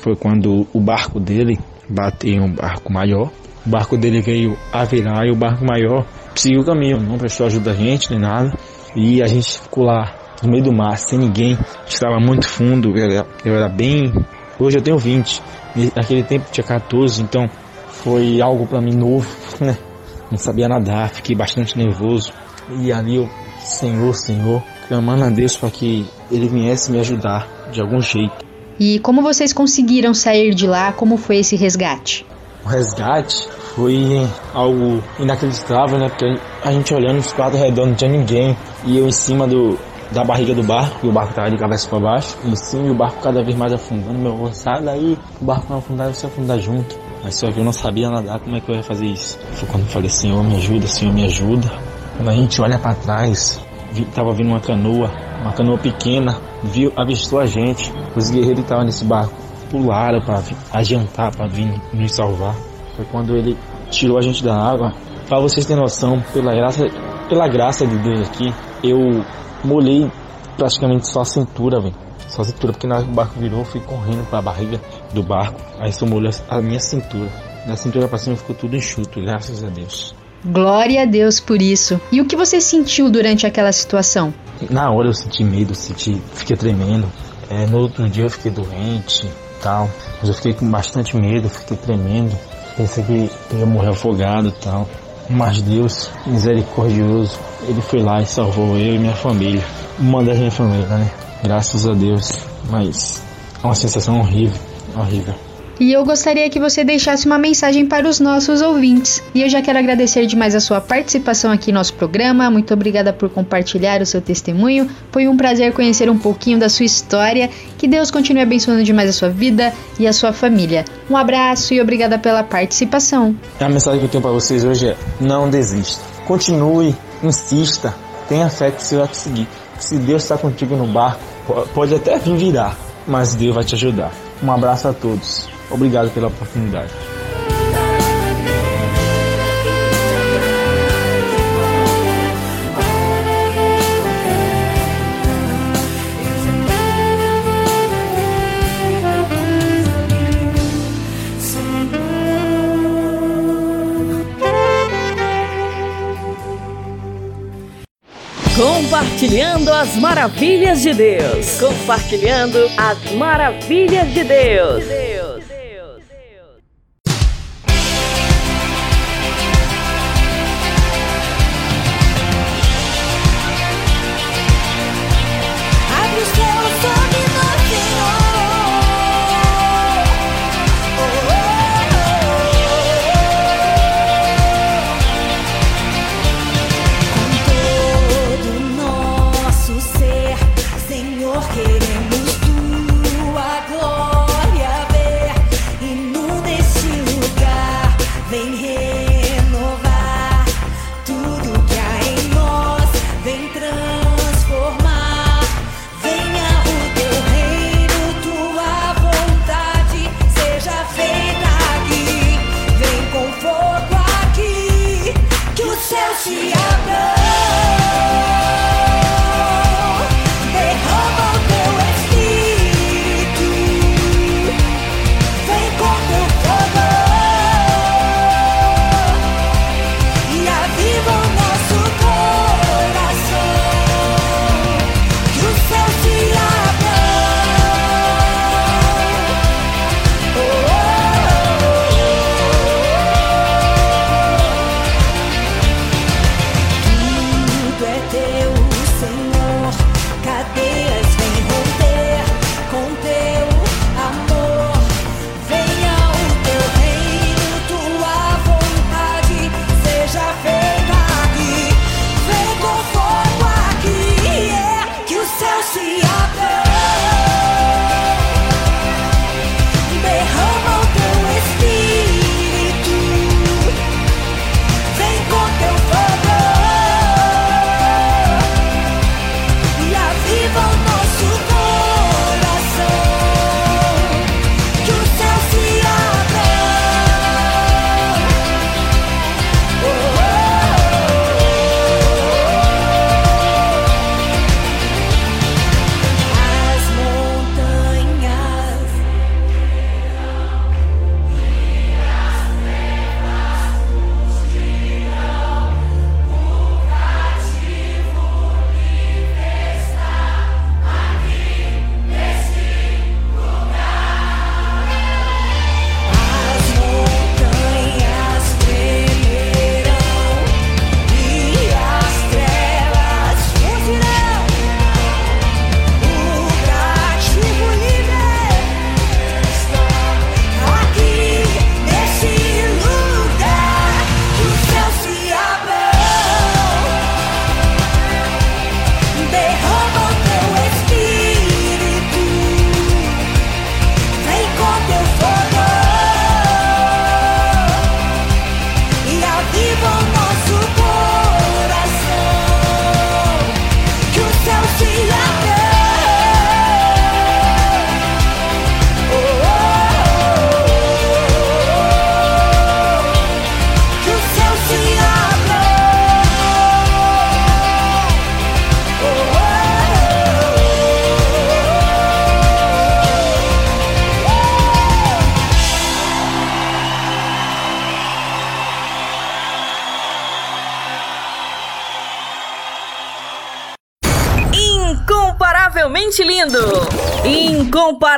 Foi quando o barco dele bateu em um barco maior. O barco dele veio a virar e o barco maior seguiu o caminho, não prestou ajuda a gente nem nada. E a gente ficou lá no meio do mar, sem ninguém. Estava muito fundo, eu era, eu era bem. Hoje eu tenho 20, e naquele tempo tinha 14, então foi algo para mim novo, né? Não sabia nadar, fiquei bastante nervoso. E ali eu, Senhor, Senhor, clamando a Deus para que Ele viesse me ajudar de algum jeito. E como vocês conseguiram sair de lá? Como foi esse resgate? O resgate foi algo inacreditável, né? Porque a gente olhando os quatro redondos, não tinha ninguém. E eu em cima do, da barriga do barco, e o barco tava de cabeça para baixo, em cima e o barco cada vez mais afundando. Meu avô, sai daí, o barco não afundar, você afundar junto. Mas só que eu não sabia nadar, como é que eu ia fazer isso? Foi quando eu falei, Senhor, me ajuda, Senhor, me ajuda. Quando a gente olha para trás, vi, tava vindo uma canoa, uma canoa pequena, viu, avistou a gente. Os guerreiros que estavam nesse barco pularam para adiantar, para vir nos salvar. Foi quando ele tirou a gente da água. Para vocês terem noção, pela graça, pela graça de Deus aqui, eu molhei praticamente só a cintura, velho. Só a cintura, porque na o barco virou, eu fui correndo pra barriga do barco. Aí isso molhou a minha cintura. Da cintura pra cima ficou tudo enxuto, graças a Deus. Glória a Deus por isso. E o que você sentiu durante aquela situação? Na hora eu senti medo, senti, fiquei tremendo. É, no outro dia eu fiquei doente tal. Mas eu fiquei com bastante medo, fiquei tremendo. Pensei que ia morrer afogado e tal. Mas Deus, misericordioso, Ele foi lá e salvou eu e minha família. Uma das minha família, né? Graças a Deus. Mas é uma sensação horrível, horrível. E eu gostaria que você deixasse uma mensagem para os nossos ouvintes. E eu já quero agradecer demais a sua participação aqui no nosso programa. Muito obrigada por compartilhar o seu testemunho. Foi um prazer conhecer um pouquinho da sua história. Que Deus continue abençoando demais a sua vida e a sua família. Um abraço e obrigada pela participação. A mensagem que eu tenho para vocês hoje é: não desista. Continue, insista, tenha fé que você vai conseguir. Se Deus está contigo no barco, pode até vir virar, mas Deus vai te ajudar. Um abraço a todos. Obrigado pela oportunidade. Compartilhando as maravilhas de Deus. Compartilhando as maravilhas de Deus.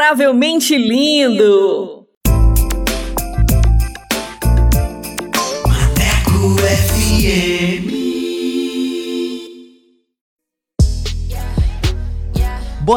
Incomparavelmente lindo!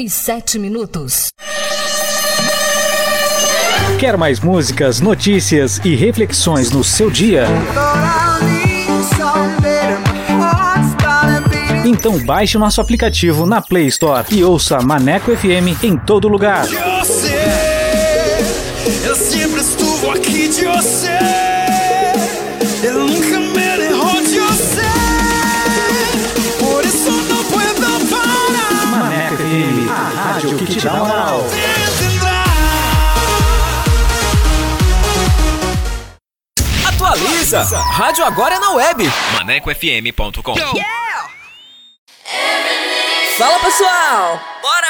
E sete minutos. Quer mais músicas, notícias e reflexões no seu dia? Então baixe o nosso aplicativo na Play Store e ouça Maneco FM em todo lugar. Você, eu sempre estuvo aqui de você. Dá moral. Atualiza! Rádio agora é na web. ManecoFM.com. Fala pessoal! Bora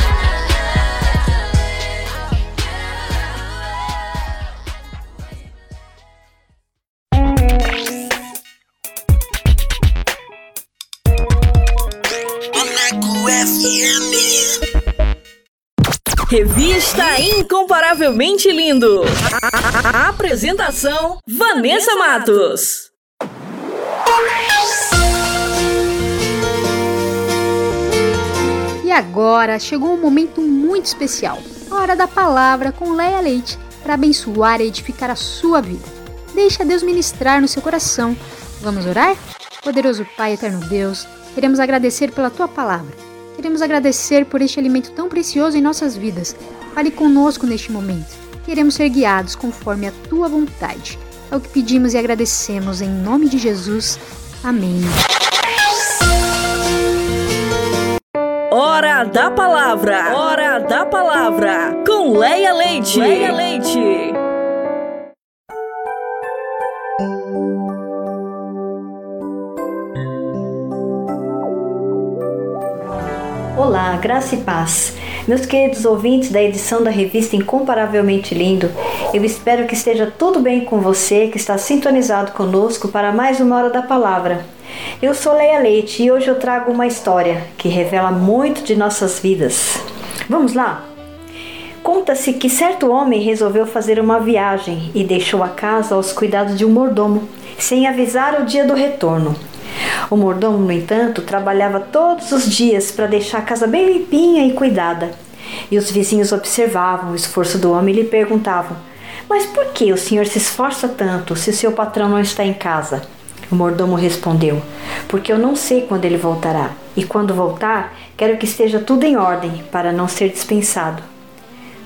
Revista Incomparavelmente Lindo. A apresentação: Vanessa Matos. E agora chegou um momento muito especial, a hora da palavra com Leia Leite, para abençoar e edificar a sua vida. Deixa Deus ministrar no seu coração. Vamos orar? Poderoso Pai, eterno Deus, queremos agradecer pela tua palavra. Queremos agradecer por este alimento tão precioso em nossas vidas. Fale conosco neste momento. Queremos ser guiados conforme a tua vontade. É o que pedimos e agradecemos em nome de Jesus. Amém. Hora da palavra. Hora da palavra. Com Leia Leite. Leia Leite. Olá, graça e paz. Meus queridos ouvintes da edição da revista Incomparavelmente Lindo, eu espero que esteja tudo bem com você que está sintonizado conosco para mais uma hora da palavra. Eu sou Leia Leite e hoje eu trago uma história que revela muito de nossas vidas. Vamos lá? Conta-se que certo homem resolveu fazer uma viagem e deixou a casa aos cuidados de um mordomo, sem avisar o dia do retorno. O mordomo, no entanto, trabalhava todos os dias para deixar a casa bem limpinha e cuidada. E os vizinhos observavam o esforço do homem e lhe perguntavam: Mas por que o senhor se esforça tanto se seu patrão não está em casa? O mordomo respondeu: Porque eu não sei quando ele voltará, e quando voltar, quero que esteja tudo em ordem para não ser dispensado.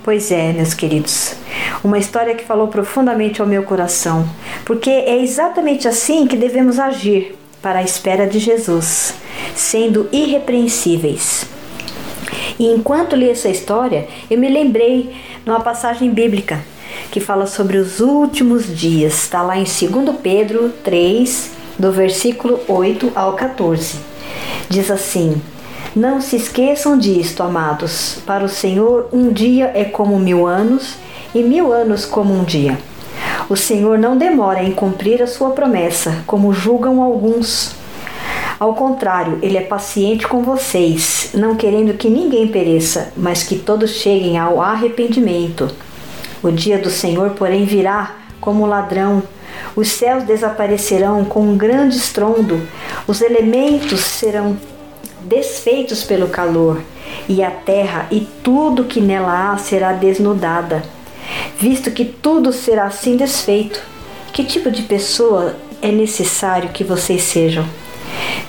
Pois é, meus queridos, uma história que falou profundamente ao meu coração, porque é exatamente assim que devemos agir para a espera de Jesus, sendo irrepreensíveis. E enquanto li essa história, eu me lembrei de uma passagem bíblica que fala sobre os últimos dias. Está lá em 2 Pedro 3, do versículo 8 ao 14. Diz assim: Não se esqueçam disto, amados. Para o Senhor, um dia é como mil anos, e mil anos como um dia. O Senhor não demora em cumprir a sua promessa, como julgam alguns. Ao contrário, ele é paciente com vocês, não querendo que ninguém pereça, mas que todos cheguem ao arrependimento. O dia do Senhor, porém, virá como ladrão, Os céus desaparecerão com um grande estrondo, os elementos serão desfeitos pelo calor, e a terra e tudo que nela há será desnudada. Visto que tudo será assim desfeito, que tipo de pessoa é necessário que vocês sejam?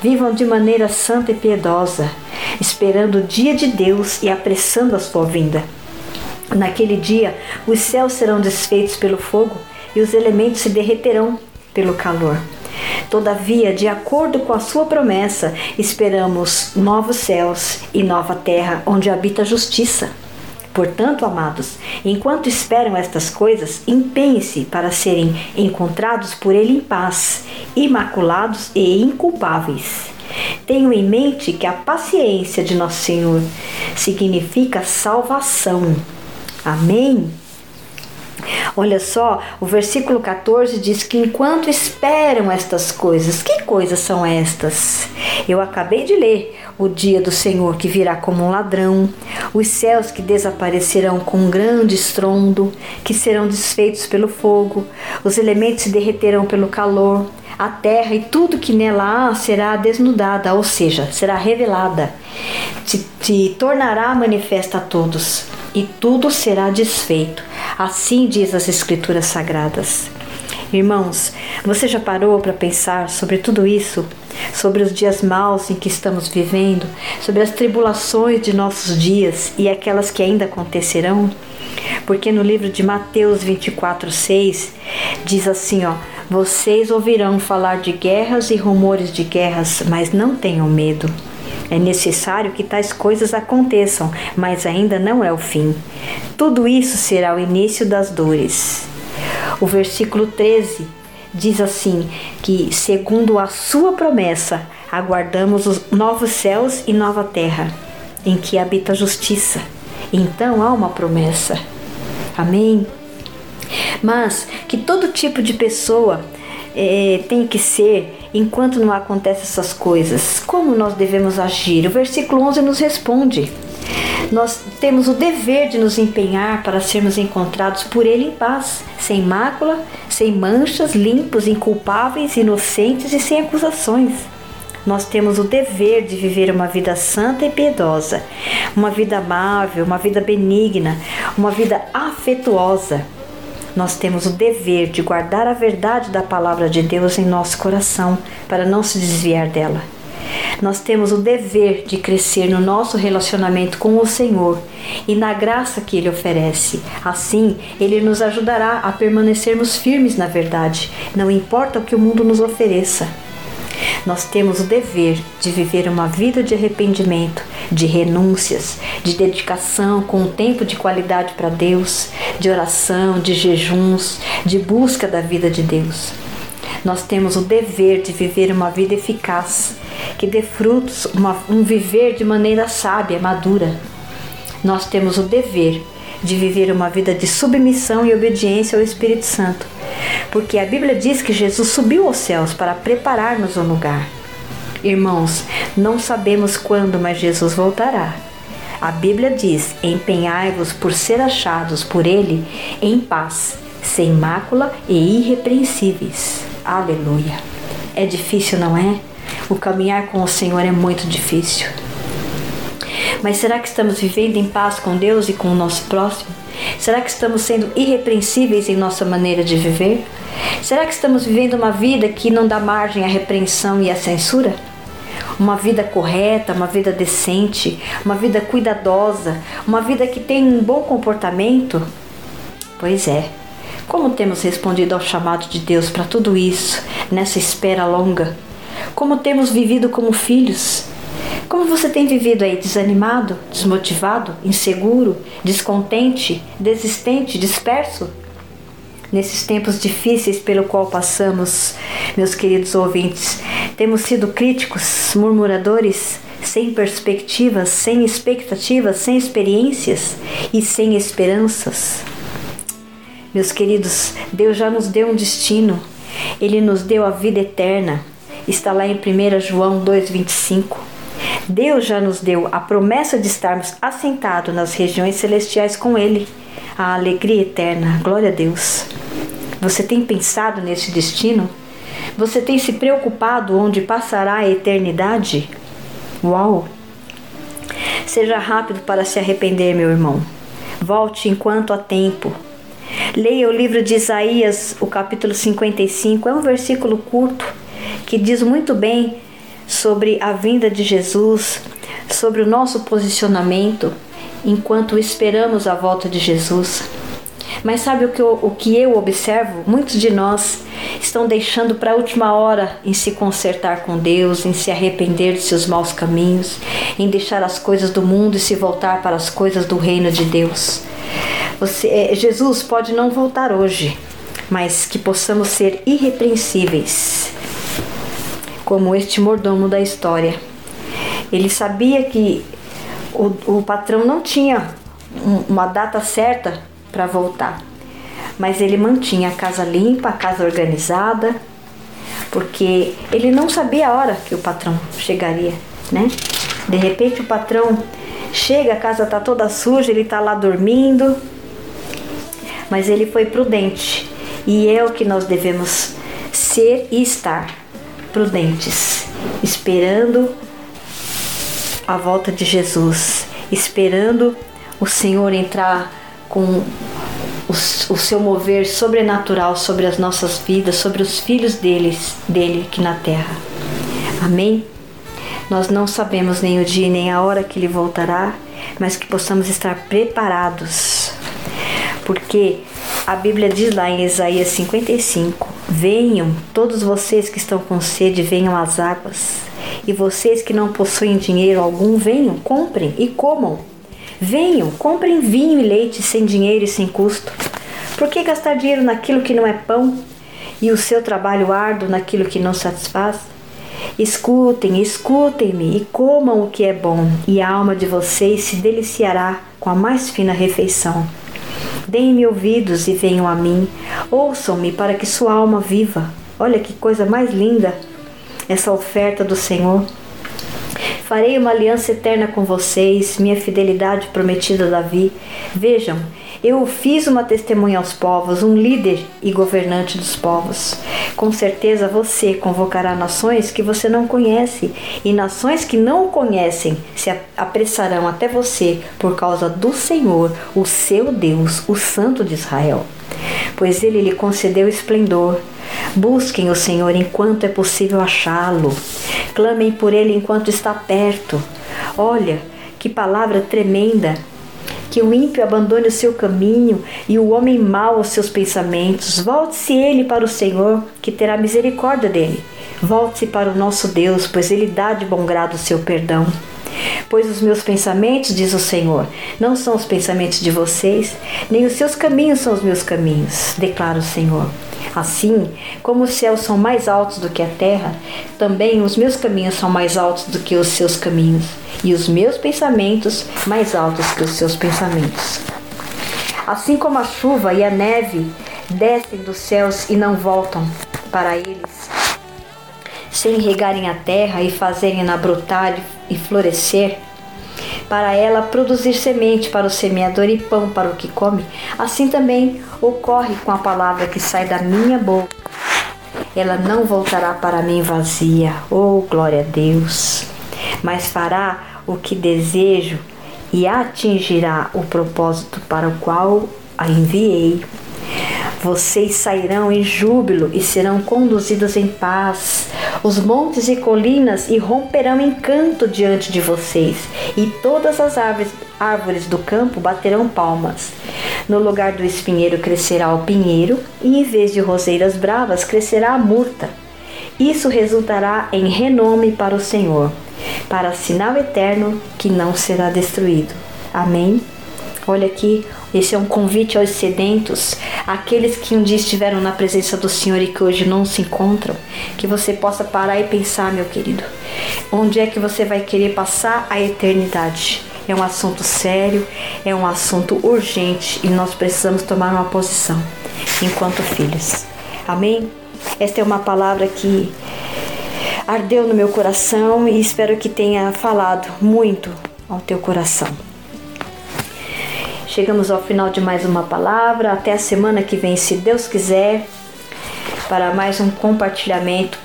Vivam de maneira santa e piedosa, esperando o dia de Deus e apressando a sua vinda. Naquele dia, os céus serão desfeitos pelo fogo e os elementos se derreterão pelo calor. Todavia, de acordo com a sua promessa, esperamos novos céus e nova terra onde habita a justiça. Portanto, amados, enquanto esperam estas coisas, empenhem-se para serem encontrados por Ele em paz, imaculados e inculpáveis. Tenham em mente que a paciência de Nosso Senhor significa salvação. Amém? Olha só, o versículo 14 diz que enquanto esperam estas coisas, que coisas são estas? Eu acabei de ler o dia do Senhor que virá como um ladrão, os céus que desaparecerão com um grande estrondo, que serão desfeitos pelo fogo, os elementos se derreterão pelo calor, a terra e tudo que nela há será desnudada, ou seja, será revelada, se, se tornará manifesta a todos, e tudo será desfeito. Assim diz as Escrituras Sagradas. Irmãos, você já parou para pensar sobre tudo isso? Sobre os dias maus em que estamos vivendo, sobre as tribulações de nossos dias e aquelas que ainda acontecerão? Porque no livro de Mateus 24, 6 diz assim: ó, Vocês ouvirão falar de guerras e rumores de guerras, mas não tenham medo. É necessário que tais coisas aconteçam, mas ainda não é o fim. Tudo isso será o início das dores. O versículo 13 diz assim: que, segundo a sua promessa, aguardamos os novos céus e nova terra, em que habita a justiça. Então há uma promessa. Amém? Mas que todo tipo de pessoa é, tem que ser enquanto não acontecem essas coisas. Como nós devemos agir? O versículo 11 nos responde. Nós temos o dever de nos empenhar para sermos encontrados por Ele em paz, sem mácula, sem manchas, limpos, inculpáveis, inocentes e sem acusações. Nós temos o dever de viver uma vida santa e piedosa, uma vida amável, uma vida benigna, uma vida afetuosa nós temos o dever de guardar a verdade da palavra de Deus em nosso coração, para não se desviar dela. Nós temos o dever de crescer no nosso relacionamento com o Senhor e na graça que Ele oferece. Assim, Ele nos ajudará a permanecermos firmes na verdade, não importa o que o mundo nos ofereça. Nós temos o dever de viver uma vida de arrependimento, de renúncias, de dedicação com um tempo de qualidade para Deus, de oração, de jejuns, de busca da vida de Deus. Nós temos o dever de viver uma vida eficaz, que dê frutos, uma, um viver de maneira sábia, madura. Nós temos o dever de viver uma vida de submissão e obediência ao Espírito Santo, porque a Bíblia diz que Jesus subiu aos céus para preparar-nos um lugar. Irmãos, não sabemos quando, mas Jesus voltará. A Bíblia diz: empenhai-vos por ser achados por Ele em paz, sem mácula e irrepreensíveis. Aleluia. É difícil, não é? O caminhar com o Senhor é muito difícil. Mas será que estamos vivendo em paz com Deus e com o nosso próximo? Será que estamos sendo irrepreensíveis em nossa maneira de viver? Será que estamos vivendo uma vida que não dá margem à repreensão e à censura? Uma vida correta, uma vida decente, uma vida cuidadosa, uma vida que tem um bom comportamento? Pois é. Como temos respondido ao chamado de Deus para tudo isso, nessa espera longa? Como temos vivido como filhos? Como você tem vivido aí desanimado, desmotivado, inseguro, descontente, desistente, disperso? Nesses tempos difíceis pelo qual passamos, meus queridos ouvintes, temos sido críticos, murmuradores, sem perspectivas, sem expectativas, sem experiências e sem esperanças. Meus queridos, Deus já nos deu um destino. Ele nos deu a vida eterna. Está lá em 1 João 2:25. Deus já nos deu a promessa de estarmos assentados nas regiões celestiais com Ele, a alegria eterna. Glória a Deus. Você tem pensado nesse destino? Você tem se preocupado onde passará a eternidade? Uau! Seja rápido para se arrepender, meu irmão. Volte enquanto há tempo. Leia o livro de Isaías, o capítulo 55. É um versículo curto que diz muito bem sobre a vinda de Jesus, sobre o nosso posicionamento enquanto esperamos a volta de Jesus. Mas sabe o que eu, o que eu observo? Muitos de nós estão deixando para a última hora em se consertar com Deus, em se arrepender de seus maus caminhos, em deixar as coisas do mundo e se voltar para as coisas do reino de Deus. Você, é, Jesus pode não voltar hoje, mas que possamos ser irrepreensíveis, como este mordomo da história. Ele sabia que o, o patrão não tinha uma data certa para voltar, mas ele mantinha a casa limpa, a casa organizada, porque ele não sabia a hora que o patrão chegaria, né? De repente o patrão chega, a casa tá toda suja, ele tá lá dormindo, mas ele foi prudente e é o que nós devemos ser e estar prudentes, esperando a volta de Jesus, esperando o Senhor entrar com o, seu mover sobrenatural sobre as nossas vidas, sobre os filhos deles, dele aqui na terra. Amém? Nós não sabemos nem o dia nem a hora que ele voltará, mas que possamos estar preparados. Porque a Bíblia diz lá em Isaías 55: Venham, todos vocês que estão com sede, venham às águas. E vocês que não possuem dinheiro algum, venham, comprem e comam. Venham, comprem vinho e leite sem dinheiro e sem custo. Por que gastar dinheiro naquilo que não é pão e o seu trabalho árduo naquilo que não satisfaz? Escutem, escutem-me e comam o que é bom, e a alma de vocês se deliciará com a mais fina refeição. Deem-me ouvidos e venham a mim, ouçam-me para que sua alma viva. Olha que coisa mais linda! essa oferta do Senhor. Farei uma aliança eterna com vocês, minha fidelidade prometida a Davi. Vejam, eu fiz uma testemunha aos povos, um líder e governante dos povos. Com certeza você convocará nações que você não conhece, e nações que não o conhecem se apressarão até você por causa do Senhor, o seu Deus, o Santo de Israel. Pois ele lhe concedeu esplendor Busquem o Senhor enquanto é possível achá-lo. Clamem por ele enquanto está perto. Olha, que palavra tremenda! Que o ímpio abandone o seu caminho e o homem mau os seus pensamentos. Volte-se ele para o Senhor, que terá misericórdia dele. Volte-se para o nosso Deus, pois ele dá de bom grado o seu perdão. Pois os meus pensamentos, diz o Senhor, não são os pensamentos de vocês, nem os seus caminhos são os meus caminhos, declara o Senhor. Assim, como os céus são mais altos do que a terra, também os meus caminhos são mais altos do que os seus caminhos, e os meus pensamentos mais altos que os seus pensamentos. Assim como a chuva e a neve descem dos céus e não voltam para eles, sem regarem a terra e fazerem-na brotar e florescer, para ela produzir semente para o semeador e pão para o que come, assim também ocorre com a palavra que sai da minha boca. Ela não voltará para mim vazia, oh glória a Deus, mas fará o que desejo e atingirá o propósito para o qual a enviei. Vocês sairão em júbilo e serão conduzidos em paz. Os montes e colinas irromperão em canto diante de vocês, e todas as árvores, árvores do campo baterão palmas. No lugar do espinheiro crescerá o pinheiro, e em vez de roseiras bravas crescerá a murta. Isso resultará em renome para o Senhor, para sinal eterno que não será destruído. Amém. Olha aqui, esse é um convite aos sedentos, aqueles que um dia estiveram na presença do Senhor e que hoje não se encontram, que você possa parar e pensar, meu querido, onde é que você vai querer passar a eternidade? É um assunto sério, é um assunto urgente e nós precisamos tomar uma posição enquanto filhos. Amém? Esta é uma palavra que ardeu no meu coração e espero que tenha falado muito ao teu coração. Chegamos ao final de mais uma palavra. Até a semana que vem, se Deus quiser, para mais um compartilhamento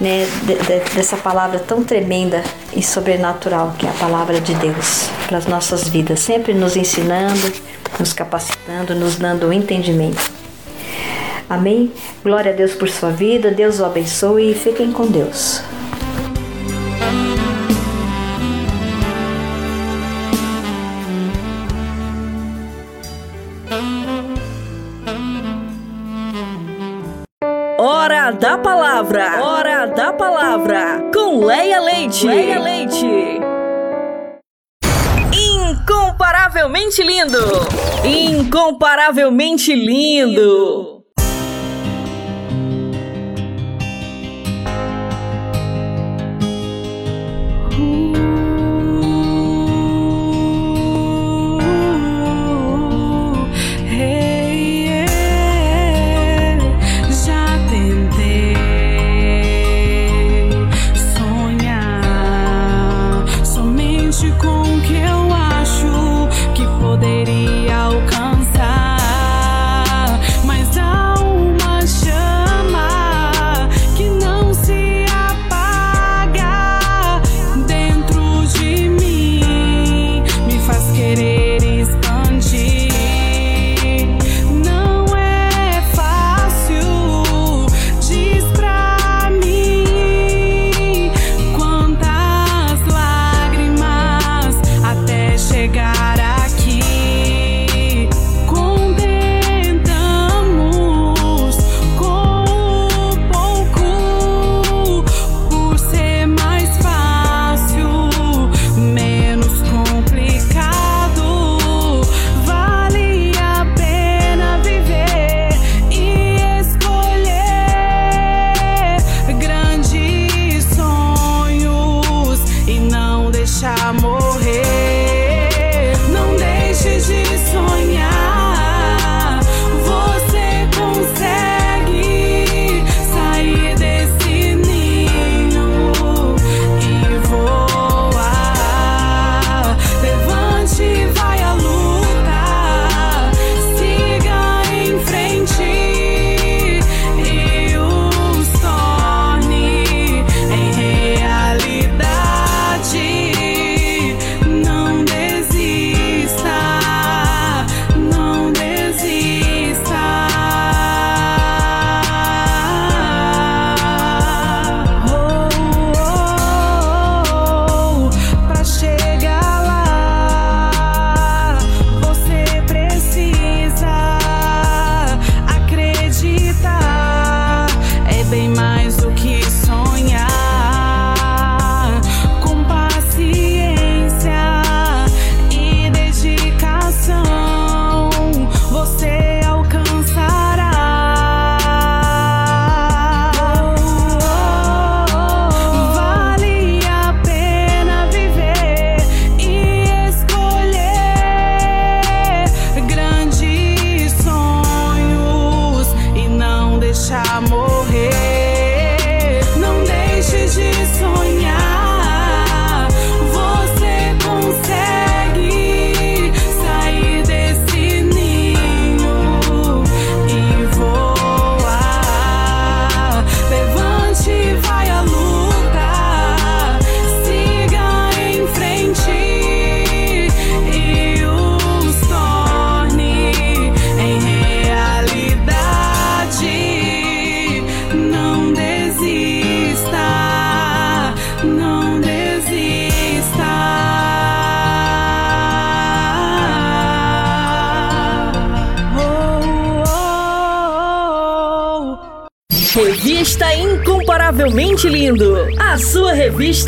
né, de, de, dessa palavra tão tremenda e sobrenatural que é a palavra de Deus para as nossas vidas, sempre nos ensinando, nos capacitando, nos dando o entendimento. Amém? Glória a Deus por sua vida, Deus o abençoe e fiquem com Deus. Hora da Palavra. Hora da Palavra. Com Leia Leite. Leia Leite. Incomparavelmente lindo. Incomparavelmente lindo.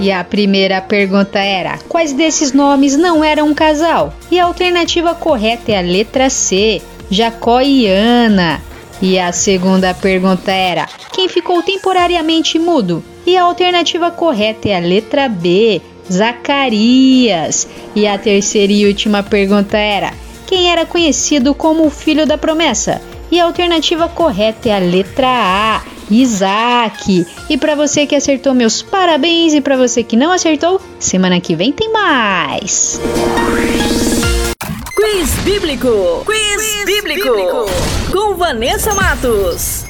E a primeira pergunta era: quais desses nomes não eram um casal? E a alternativa correta é a letra C, Jacó e Ana. E a segunda pergunta era: quem ficou temporariamente mudo? E a alternativa correta é a letra B, Zacarias. E a terceira e última pergunta era: quem era conhecido como o filho da promessa? E a alternativa correta é a letra A, Isaac. E para você que acertou, meus parabéns. E para você que não acertou, semana que vem tem mais. Quiz Bíblico. Quiz, Quiz bíblico. bíblico. Com Vanessa Matos.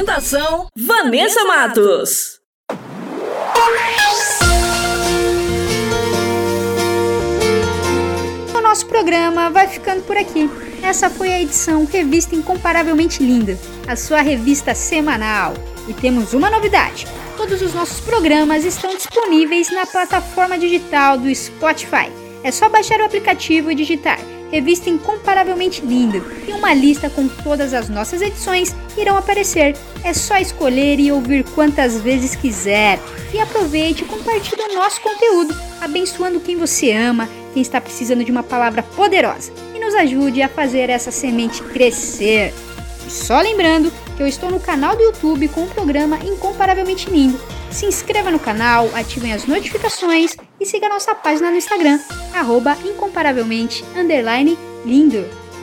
apresentação: Vanessa Matos. O nosso programa vai ficando por aqui. Essa foi a edição Revista Incomparavelmente Linda, a sua revista semanal. E temos uma novidade: todos os nossos programas estão disponíveis na plataforma digital do Spotify. É só baixar o aplicativo e digitar revista incomparavelmente linda e uma lista com todas as nossas edições irão aparecer. É só escolher e ouvir quantas vezes quiser. E aproveite e compartilhe o nosso conteúdo, abençoando quem você ama, quem está precisando de uma palavra poderosa e nos ajude a fazer essa semente crescer. E só lembrando que eu estou no canal do YouTube com o programa Incomparavelmente Lindo. Se inscreva no canal, ativem as notificações e siga nossa página no Instagram, arroba incomparavelmente lindo.